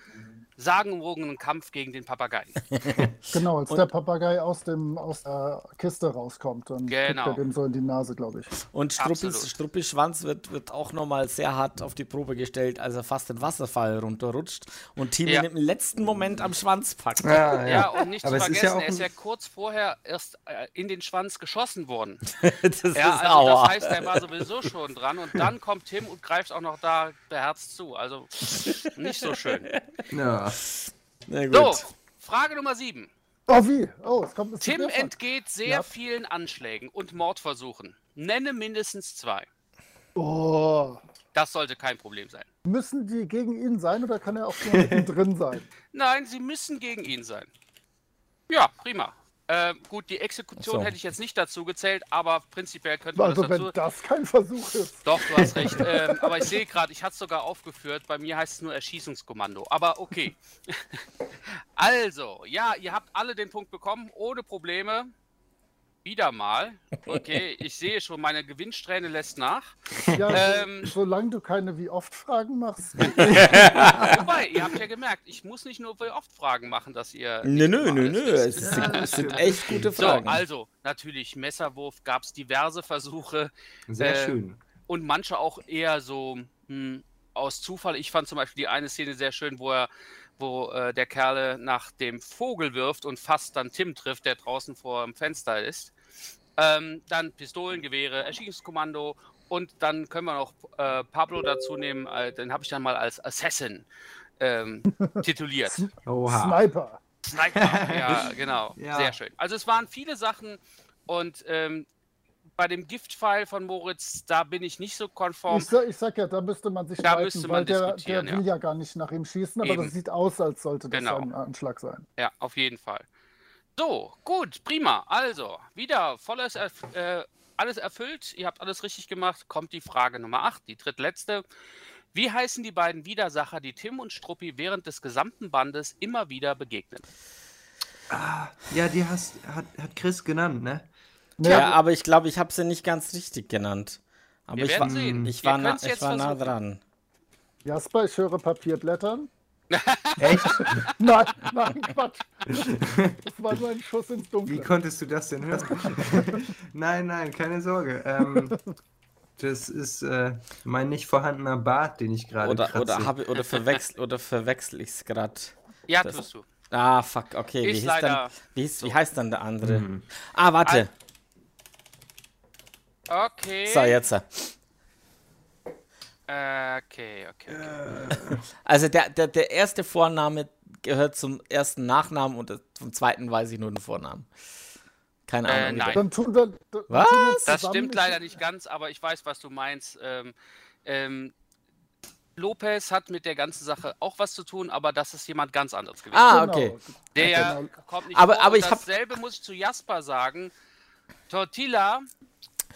sagenumwogenen Kampf gegen den Papageien. Genau, als der Papagei aus, dem, aus der Kiste rauskommt, dann kriegt Genau. er dem so in die Nase, glaube ich. Und Struppis. Struppis Schwanz wird, wird auch nochmal sehr hart auf die Probe gestellt, als er fast den Wasserfall runterrutscht und Timmy Ja. im letzten Moment am Schwanz packt. Ja, Ja, und nicht Aber zu es ist vergessen, ja auch er ist ja kurz vorher erst äh, in den Schwanz geschossen worden. das ist Ja, also aua. das heißt, er war sowieso schon dran und dann kommt Tim und greift auch noch da beherzt zu. Also nicht so schön. Ja. Na gut. So, Frage Nummer 7. Oh, wie? Oh, es kommt ein Tim entgeht sehr Ja. vielen Anschlägen und Mordversuchen. Nenne mindestens zwei. Oh. Das sollte kein Problem sein. Müssen die gegen ihn sein oder kann er auch nur mittendrin sein? Nein, sie müssen gegen ihn sein. Ja, prima. Äh, gut, die Exekution so. hätte ich jetzt nicht dazu gezählt, aber prinzipiell könnte man Also, das wenn dazu. das kein Versuch ist. Doch, du hast recht. ähm, aber ich sehe gerade, ich hatte es sogar aufgeführt. Bei mir heißt es nur Erschießungskommando. Aber okay. also, ja, ihr habt alle den Punkt bekommen, ohne Probleme. Wieder mal. Okay, ich sehe schon, meine Gewinnsträhne lässt nach. Ja, Ähm. so, solange du keine wie oft Fragen machst. Wobei, ihr habt ja gemerkt, ich muss nicht nur wie oft Fragen machen, dass ihr. Nö, nö, nö, nö. Es sind, es sind echt gute So, Fragen. also, natürlich, Messerwurf gab es diverse Versuche. Sehr Äh, schön. und manche auch eher so hm, aus Zufall. Ich fand zum Beispiel die eine Szene sehr schön, wo er, wo äh, der Kerle nach dem Vogel wirft und fast dann Tim trifft, der draußen vor dem Fenster ist. Ähm, dann Pistolen, Gewehre, Erschießungskommando und dann können wir noch äh, Pablo dazu nehmen. Äh, den habe ich dann mal als Assassin ähm, tituliert. Oha. Sniper. Sniper, ja, genau. Ja. Sehr schön. Also es waren viele Sachen und ähm, bei dem Giftpfeil von Moritz, da bin ich nicht so konform. Ich sag, ich sag ja, da müsste man sich Da streiten, müsste weil man der, der diskutieren, will ja. gar nicht nach ihm schießen, aber Eben. das sieht aus, als sollte das Genau. ein Anschlag sein. Ja, auf jeden Fall. So, gut, prima. Also, wieder volles erf äh, alles erfüllt. Ihr habt alles richtig gemacht. Kommt die Frage Nummer 8, die drittletzte. Wie heißen die beiden Widersacher, die Tim und Struppi während des gesamten Bandes immer wieder begegnen? Ja, die hast, hat, hat Chris genannt, ne? Ja, aber ich glaube, ich habe sie nicht ganz richtig genannt. Aber Wir ich werden war, sehen. ich war, na, ich war nah dran. Jasper, ich höre Papierblättern. Echt? Nein, nein, Quatsch. Das war nur ein Schuss ins Wie Dunkle. konntest du das denn hören? nein, nein, keine Sorge. Ähm, das ist äh, mein nicht vorhandener Bart, den ich gerade Oder, kratze. oder, hab, ich- oder verwechsel, oder verwechsel ich es gerade? Ja, Das- tust du. Ah, fuck, okay. Wie, leider dann, wie, hieß, wie heißt dann der andere? Ah, warte. Okay. So, jetzt. Äh, okay, okay. okay. Also der, der, der erste Vorname gehört zum ersten Nachnamen und vom zweiten weiß ich nur den Vornamen. Keine Äh, Ahnung. wie nein. der- Dann tun wir. dann Was? Das stimmt leider nicht ganz, aber ich weiß, was du meinst. Ähm, ähm, Lopez hat mit der ganzen Sache auch was zu tun, aber das ist jemand ganz anderes gewesen. Ah, Genau. okay. der genau. kommt nicht Aber- vor. aber ich hab- dasselbe muss ich zu Jasper sagen. Tortilla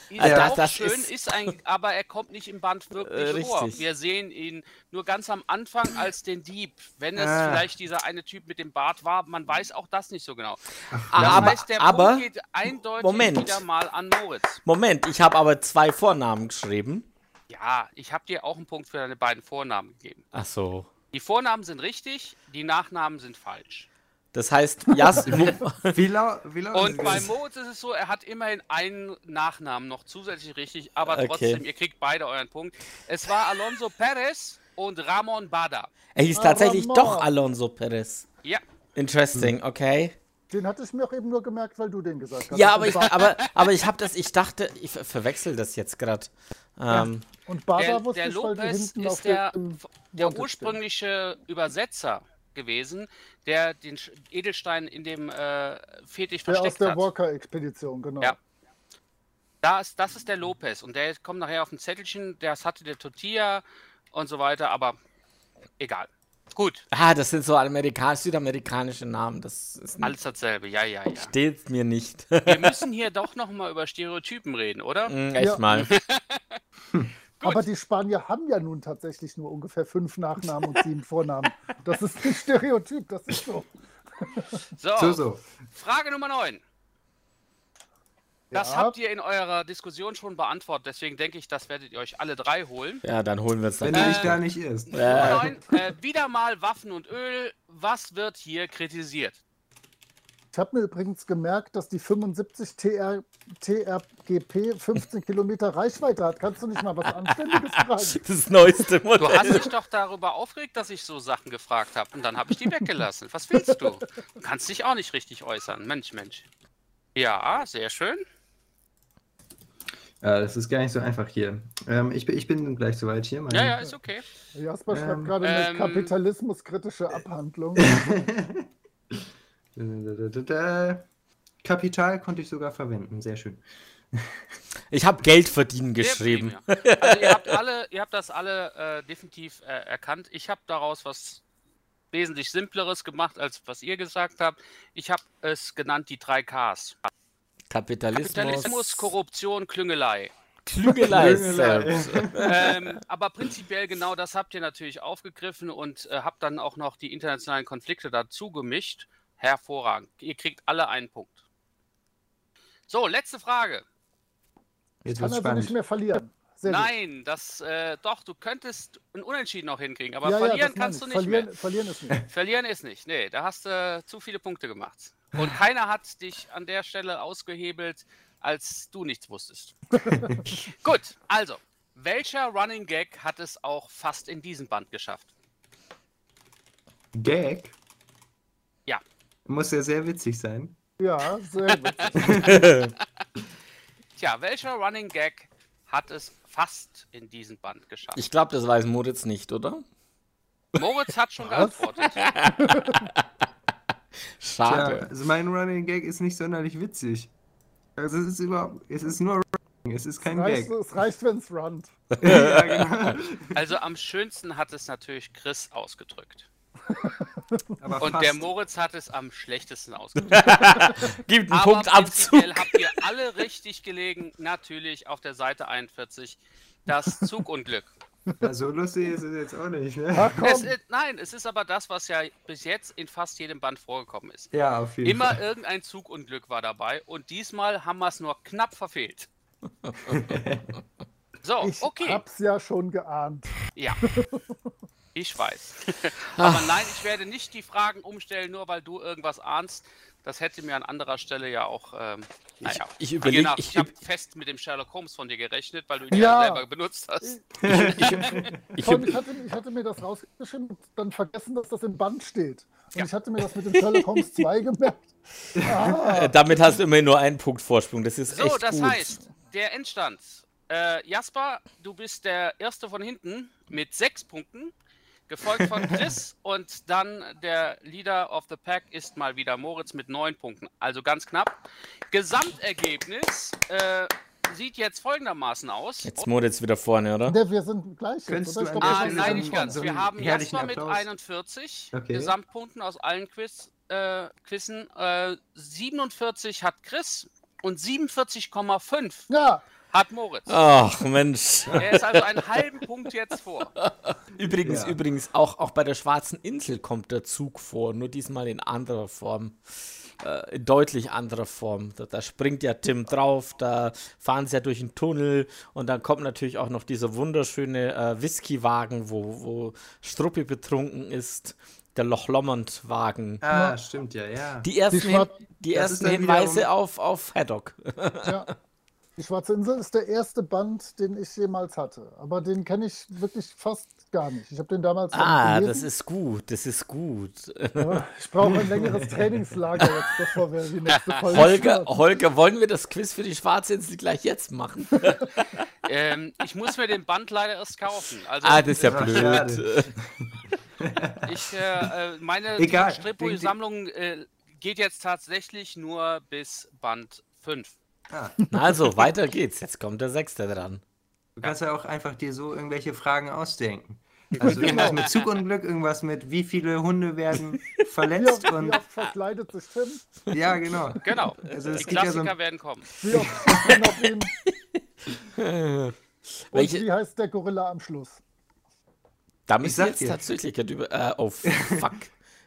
ist Alter, auch das schön, ist- ist... ein, aber er kommt nicht im Band wirklich Äh, vor. Wir sehen ihn nur ganz am Anfang als den Dieb. Wenn es Ah. vielleicht dieser eine Typ mit dem Bart war, man weiß auch das nicht so genau. Das aber, heißt, der aber Punkt geht eindeutig Moment. wieder mal an Moritz. Moment, ich habe aber zwei Vornamen geschrieben. Ja, ich habe dir auch einen Punkt für deine beiden Vornamen gegeben. Ach so. Die Vornamen sind richtig, die Nachnamen sind falsch. Das heißt, Jas Wie laut Und bei? Moritz ist es so, er hat immerhin einen Nachnamen noch zusätzlich richtig, aber Okay. trotzdem, ihr kriegt beide euren Punkt. Es war Alonso Perez und Ramon Bada. er hieß Ah, tatsächlich Ramon. doch Alonso Perez. Ja, Interesting, okay. Den hatte ich mir auch eben nur gemerkt, weil du den gesagt hast. Ja, aber ich, aber, aber ich habe das, ich dachte, ich ver verwechsel das jetzt gerade. Ähm, Und Bada der, wusste der ich, weil die Lopez ist der, der Wanted ursprüngliche Übersetzer gewesen, der den Edelstein in dem äh, Fetisch. Der aus versteckt der hat. Walker-Expedition, genau. Ja. Da ist, das ist der Lopez und der kommt nachher auf ein Zettelchen, das hatte der Tortilla und so weiter, aber egal. Gut, ah, das sind so amerikanisch, südamerikanische Namen. Das ist nicht, alles dasselbe, ja, ja, ja. steht mir nicht. Wir müssen hier doch noch mal über Stereotypen reden, oder? Mm, Echt Ja. mal. Aber die Spanier haben ja nun tatsächlich nur ungefähr fünf Nachnamen und sieben Vornamen. Das ist nicht Stereotyp, das ist so. So, So, so. Frage Nummer 9. Das Ja. habt ihr in eurer Diskussion schon beantwortet, deswegen denke ich, das werdet ihr euch alle drei holen. Ja, dann holen wir es Wenn dann. du Äh, dich da nicht irrst. Äh, Nummer 9. Äh, wieder mal Waffen und Öl. Was wird hier kritisiert? Ich habe mir übrigens gemerkt, dass die 75 TR, TRGP 15 Kilometer Reichweite hat. Kannst du nicht mal was Anständiges fragen? Das neueste Du hast Modell. dich doch darüber aufgeregt, dass ich so Sachen gefragt habe und dann habe ich die weggelassen. Was willst du? Du kannst dich auch nicht richtig äußern. Mensch, Mensch. Ja, sehr schön. Ja, das ist gar nicht so einfach hier. Ähm, ich, bin- ich bin gleich soweit hier. Meine, Ja, ja, ist okay. Jasper schreibt Ähm, gerade eine ähm, kapitalismuskritische Abhandlung. Kapital konnte ich sogar verwenden. Sehr schön. Ich habe Geld verdienen geschrieben. prima. Also ihr habt alle, ihr habt das alle äh, definitiv äh, erkannt. Ich habe daraus was wesentlich simpleres gemacht, als was ihr gesagt habt. Ich habe es genannt die drei Ks. Kapitalismus. Kapitalismus, Korruption, Klüngelei. Klügelei Klügelei. selbst. ähm, aber prinzipiell genau das habt ihr natürlich aufgegriffen und äh, habt dann auch noch die internationalen Konflikte dazu gemischt. Hervorragend. Ihr kriegt alle einen Punkt. So, letzte Frage. Jetzt Kann wird's also nicht mehr verlieren. Sehr gut. Nein, das äh, doch, du könntest ein Unentschieden noch hinkriegen, aber Ja, ja, verlieren meine kannst du ich. nicht verlieren, mehr. Verlieren ist nicht. Verlieren ist nicht. Nee, da hast du zu viele Punkte gemacht. Und keiner hat dich an der Stelle ausgehebelt, als du nichts wusstest. Gut, also, welcher Running Gag hat es auch fast in diesem Band geschafft? Gag? Ja. Muss ja sehr witzig sein. Ja, sehr gut. Tja, welcher Running Gag hat es fast in diesem Band geschafft? Ich glaube, das weiß Moritz nicht, oder? Moritz hat schon Was? geantwortet. Tja, Schade. also mein Running Gag ist nicht sonderlich witzig. Also es ist überhaupt, es ist nur Running, es ist kein es, reicht, Gag. es reicht, wenn es runnt. ja, genau. Also am schönsten hat es natürlich Chris ausgedrückt. Aber Und fast. der Moritz hat es am schlechtesten ausgedrückt. Gibt einen Aber Punktabzug. prinzipiell habt ihr alle richtig gelegen. Natürlich auf der Seite 41 das Zugunglück. Ja, so lustig ist es jetzt auch nicht, ne? Ach Es ist, nein, es ist aber das, was ja bis jetzt in fast jedem Band vorgekommen ist. Ja, auf jeden Immer Fall. irgendein Zugunglück war dabei und diesmal haben wir es nur knapp verfehlt. So, ich okay. hab's ja schon geahnt. Ja. Ich weiß. Aber nein, ich werde nicht die Fragen umstellen, nur weil du irgendwas ahnst. Das hätte mir an anderer Stelle ja auch, ähm, naja. ich überleg- Genau, ich ich habe fest mit dem Sherlock Holmes von dir gerechnet, weil du ihn Ja. ja selber benutzt hast. Ich, ich, hatte, ich hatte mir das rausgeschrieben und dann vergessen, dass das im Band steht. Und ich hatte mir das mit dem Sherlock Holmes 2 gemerkt. Ah, äh, damit hast du immerhin nur einen Punkt Vorsprung. Das ist So, echt das gut. heißt, der Endstand. Äh, Jasper, du bist der Erste von hinten mit sechs Punkten, gefolgt von Chris und dann der Leader of the Pack ist mal wieder Moritz mit neun Punkten. Also ganz knapp. Gesamtergebnis äh, sieht jetzt folgendermaßen aus. Jetzt Moritz wieder vorne, oder? der, wir sind gleich jetzt, oder? Ah, nein, nicht ganz. Wir haben Jasper mit Applaus. 41 Okay. Gesamtpunkten aus allen Quiz, äh, Quizzen. Äh, 47 hat Chris und 47,5 Ja, hat Moritz. Ach, Mensch. Er ist also einen halben Punkt jetzt vor. Übrigens, Ja. übrigens, auch, auch bei der Schwarzen Insel kommt der Zug vor, nur diesmal in anderer Form. Äh, in deutlich anderer Form. Da, da springt ja Tim drauf, da fahren sie ja durch einen Tunnel und dann kommt natürlich auch noch dieser wunderschöne äh, Whiskywagen, wo, wo Struppi betrunken ist. der Loch Lomond-Wagen. Ah, ja. stimmt ja, ja. Die ersten, die, die ersten Hinweise auf, auf Haddock. Ja. Die Schwarze Insel ist der erste Band, den ich jemals hatte. Aber den kenne ich wirklich fast gar nicht. Ich habe den damals. Ah, das ist gut, das ist gut. Ja, ich brauche ein längeres Trainingslager jetzt, bevor wir die nächste Folge Holger, Holger, wollen wir das Quiz für die Schwarze Insel gleich jetzt machen? ähm, ich muss mir den Band leider erst kaufen. Also, ah, das ist ja blöd. ich, äh, äh meine Strippo-Sammlung äh, geht jetzt tatsächlich nur bis Band 5. Ah. Also, weiter geht's. Jetzt kommt der Sechste dran. Du kannst ja auch einfach dir so irgendwelche Fragen ausdenken. Also irgendwas mit Zugunglück, irgendwas mit wie viele Hunde werden verletzt wie oft, und. Wie oft verkleidet sich Tim? Ja, genau. Genau. Also Die Klassiker ja so werden kommen. Wie oft und Welche? wie heißt der Gorilla am Schluss? Da müssen wir jetzt dir. tatsächlich über. Äh, oh, fuck.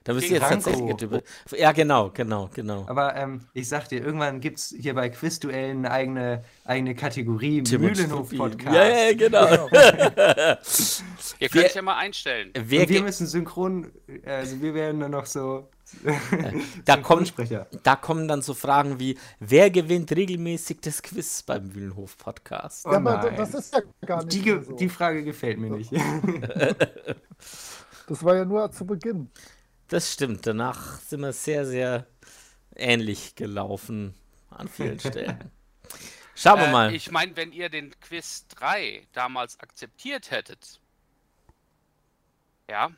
Da bist du jetzt tatsächlich über. Ja, genau, genau, genau. Aber ähm, ich sag dir, irgendwann gibt es hier bei Quizduellen eine eigene, eigene Kategorie Mühlenhof-Podcast. Ja, ja, genau. Ihr könnt es ja mal einstellen. wir müssen synchron, also wir werden dann noch so. da, kommt, da kommen dann so Fragen wie: Wer gewinnt regelmäßig das Quiz beim Mühlenhof-Podcast? Oh ja, aber das ist ja gar nicht die, so. die Frage gefällt mir nicht. das war ja nur zu Beginn. Das stimmt. Danach sind wir sehr, sehr ähnlich gelaufen an vielen Stellen. Schauen wir äh, mal. Ich meine, wenn ihr den Quiz 3 damals akzeptiert hättet, ja,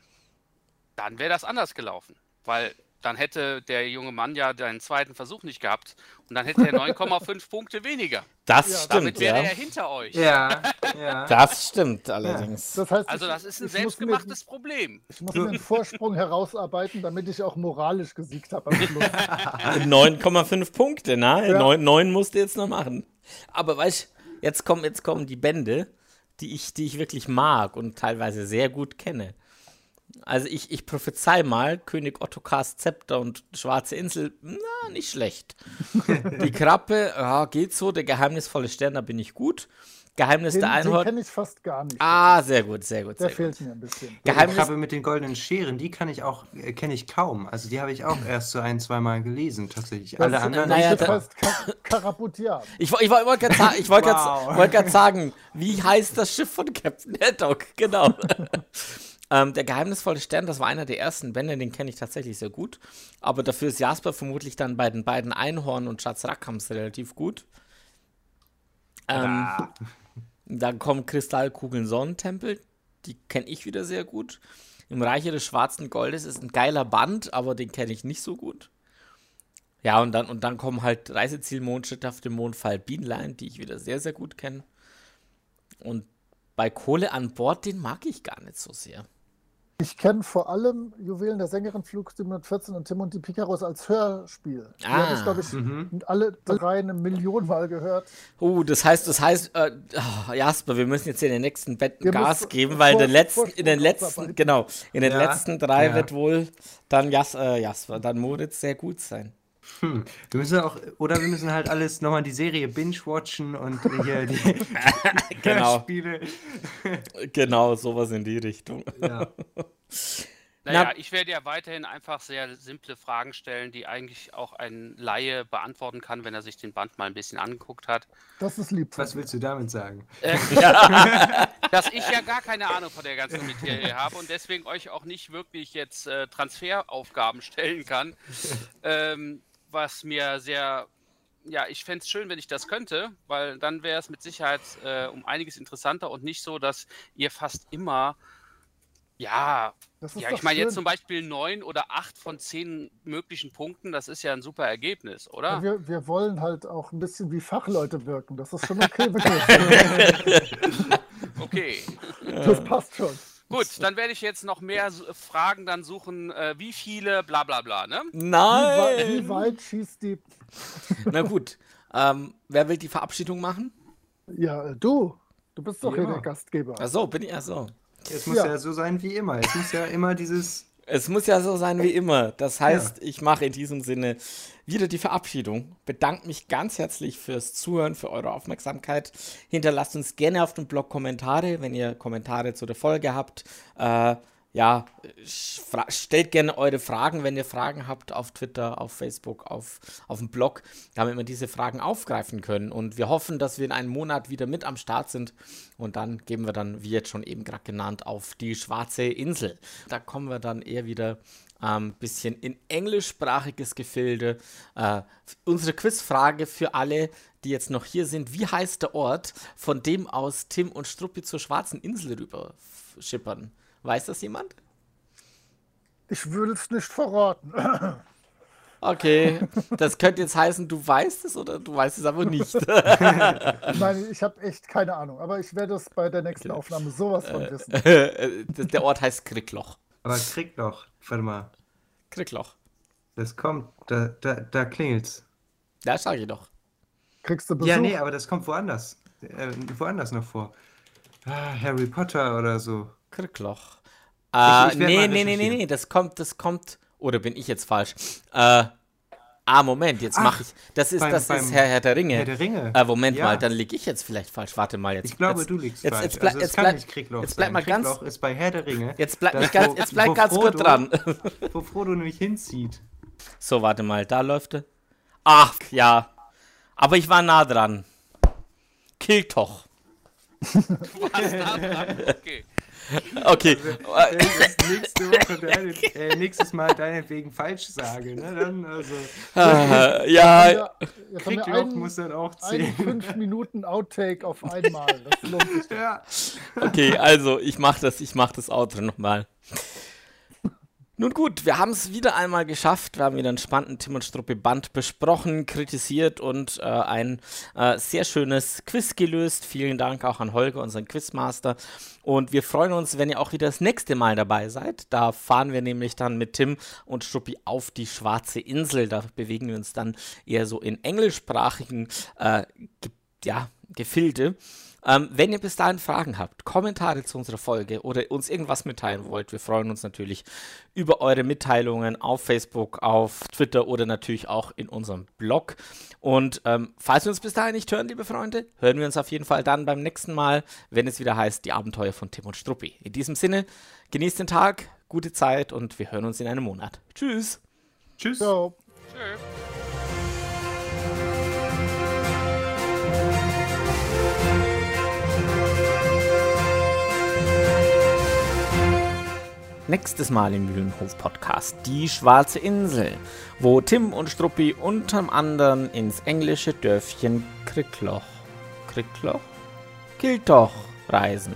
dann wäre das anders gelaufen. Weil dann hätte der junge Mann ja den zweiten Versuch nicht gehabt und dann hätte er 9,5 Punkte weniger. Das ja, stimmt. Damit wäre ja. er hinter euch. Ja, ja. Das stimmt allerdings. Das heißt, also, das ist ein selbstgemachtes mir, Problem. Ich muss mir einen Vorsprung herausarbeiten, damit ich auch moralisch gesiegt habe am Schluss. 9,5 Punkte, na? Ja. 9, 9 musst du jetzt noch machen. Aber weißt du, jetzt kommen, jetzt kommen die Bände, die ich, die ich wirklich mag und teilweise sehr gut kenne. Also ich, ich prophezei mal, König Ottokars Zepter und Schwarze Insel, na, nicht schlecht. Die Krabbe, ja, geht so, der geheimnisvolle Stern, da bin ich gut. Geheimnis den, der Einhorn. Den kenne ich fast gar nicht. Ah, sehr gut, sehr gut. Der sehr fehlt gut. mir ein bisschen. Geheimnis die Krabbe mit den goldenen Scheren, die kann ich auch, äh, kenne ich kaum. Also die habe ich auch erst so ein, zwei Mal gelesen, tatsächlich. Das Alle anderen. Naja, das heißt Kar Karaputian. Ich, ich, ich wollte gerade ich wollt wow. wollt sagen, wie heißt das Schiff von Captain Haddock? Genau. Ähm, der geheimnisvolle Stern, das war einer der ersten Bände, den kenne ich tatsächlich sehr gut. Aber dafür ist Jasper vermutlich dann bei den beiden Einhorn und Schatz Rackhams relativ gut. Ähm, ah. Dann kommt Kristallkugeln Sonnentempel. Die kenne ich wieder sehr gut. Im Reiche des schwarzen Goldes ist ein geiler Band, aber den kenne ich nicht so gut. Ja, und dann, und dann kommen halt Reiseziel Mondschritt auf dem Mondfall Bienlein, die ich wieder sehr, sehr gut kenne. Und bei Kohle an Bord, den mag ich gar nicht so sehr. Ich kenne vor allem Juwelen der Sängerin Flug 714 und Tim und die Picaros als Hörspiel. Die ah, habe ich, glaube ich, mhm. alle drei eine Million Mal gehört. Oh, das heißt, das heißt, äh, oh, Jasper, wir müssen jetzt in den nächsten Betten Gas geben, weil vor, in den letzten, in den letzten, genau, in den ja, letzten drei ja. wird wohl dann Jas, äh, Jasper, dann Moritz sehr gut sein. Hm. Wir müssen auch, oder wir müssen halt alles nochmal die Serie binge-watchen und hier die genau. Spiele. genau, sowas in die Richtung. Ja. Naja, Na, ich werde ja weiterhin einfach sehr simple Fragen stellen, die eigentlich auch ein Laie beantworten kann, wenn er sich den Band mal ein bisschen angeguckt hat. Das ist lieb. Was willst du damit sagen? Äh, ja. dass ich ja gar keine Ahnung von der ganzen Materie habe und deswegen euch auch nicht wirklich jetzt äh, Transferaufgaben stellen kann. Ähm, was mir sehr, ja, ich fände es schön, wenn ich das könnte, weil dann wäre es mit Sicherheit äh, um einiges interessanter und nicht so, dass ihr fast immer, ja, ja, ich meine jetzt zum Beispiel neun oder acht von zehn möglichen Punkten, das ist ja ein super Ergebnis, oder? Ja, wir, wir wollen halt auch ein bisschen wie Fachleute wirken, das ist schon okay. okay. Das passt schon. Gut, dann werde ich jetzt noch mehr Fragen dann suchen, äh, wie viele, bla bla bla, ne? Nein! Wie, wie weit schießt die... Na gut, ähm, wer will die Verabschiedung machen? Ja, du. Du bist doch hier der Gastgeber. Ach so, bin ich, ach so. Es muss ja. ja so sein wie immer. Es muss ja immer dieses es muss ja so sein wie immer. Das heißt, ja. ich mache in diesem Sinne wieder die Verabschiedung. Bedanke mich ganz herzlich fürs Zuhören, für eure Aufmerksamkeit. Hinterlasst uns gerne auf dem Blog Kommentare, wenn ihr Kommentare zu der Folge habt. Äh, ja, stellt gerne eure Fragen, wenn ihr Fragen habt auf Twitter, auf Facebook, auf, auf dem Blog, damit wir diese Fragen aufgreifen können. Und wir hoffen, dass wir in einem Monat wieder mit am Start sind. Und dann gehen wir dann, wie jetzt schon eben gerade genannt, auf die Schwarze Insel. Da kommen wir dann eher wieder ein ähm, bisschen in englischsprachiges Gefilde. Äh, unsere Quizfrage für alle, die jetzt noch hier sind: Wie heißt der Ort, von dem aus Tim und Struppi zur Schwarzen Insel rüber schippern? Weiß das jemand? Ich will es nicht verraten. Okay, das könnte jetzt heißen, du weißt es oder du weißt es aber nicht. Nein, ich habe echt keine Ahnung, aber ich werde es bei der nächsten Aufnahme sowas von wissen. Äh, der Ort heißt Krickloch. Aber Krickloch, warte mal. Krickloch. Das kommt, da, da, da klingelt's. Ja, sag ich doch. Kriegst du Besuch? Ja, nee, aber das kommt woanders. Äh, woanders noch vor. Ah, Harry Potter oder so. Krickloch. Äh, ich, ich nee, nee, nee, nee, nee, das kommt, das kommt. Oder bin ich jetzt falsch? Äh, ah, Moment, jetzt mache ich. Das ist, beim, das ist Herr, Herr der Ringe. Herr der Ringe. Äh, Moment ja. mal, dann liege ich jetzt vielleicht falsch. Warte mal, jetzt. Ich glaube, jetzt, du liegst jetzt, falsch. Jetzt, bleib, also, jetzt, bleib, jetzt bleib mal ganz. Kriegloch ist bei Herr der Ringe. Jetzt bleib, das, ganz, jetzt bleib ganz Frodo, gut dran. wo Frodo nämlich hinzieht. So, warte mal, da läuft er. Ach, ja. Aber ich war nah dran. Kiltoch. Du warst nah dran, okay. Okay. Also, nächste Woche deine, äh, nächstes Mal deinetwegen falsch sage, ne? Dann also. Ah, ja. Ja, einen, muss dann auch zählen. 5 Minuten Outtake auf einmal. Das lohnt sich. Ja. Okay, also ich mach das, ich mach das Outro nochmal. Nun gut, wir haben es wieder einmal geschafft. Wir haben wieder einen spannenden Tim und Struppi Band besprochen, kritisiert und äh, ein äh, sehr schönes Quiz gelöst. Vielen Dank auch an Holger, unseren Quizmaster. Und wir freuen uns, wenn ihr auch wieder das nächste Mal dabei seid. Da fahren wir nämlich dann mit Tim und Struppi auf die Schwarze Insel. Da bewegen wir uns dann eher so in englischsprachigen äh, ge ja, Gefilde. Ähm, wenn ihr bis dahin Fragen habt, Kommentare zu unserer Folge oder uns irgendwas mitteilen wollt, wir freuen uns natürlich über eure Mitteilungen auf Facebook, auf Twitter oder natürlich auch in unserem Blog. Und ähm, falls wir uns bis dahin nicht hören, liebe Freunde, hören wir uns auf jeden Fall dann beim nächsten Mal, wenn es wieder heißt, die Abenteuer von Tim und Struppi. In diesem Sinne, genießt den Tag, gute Zeit und wir hören uns in einem Monat. Tschüss. Tschüss. Ciao. Tschö. Nächstes Mal im Mühlenhof-Podcast die Schwarze Insel, wo Tim und Struppi unterm anderen ins englische Dörfchen Krickloch, Krickloch? Kiltoch reisen.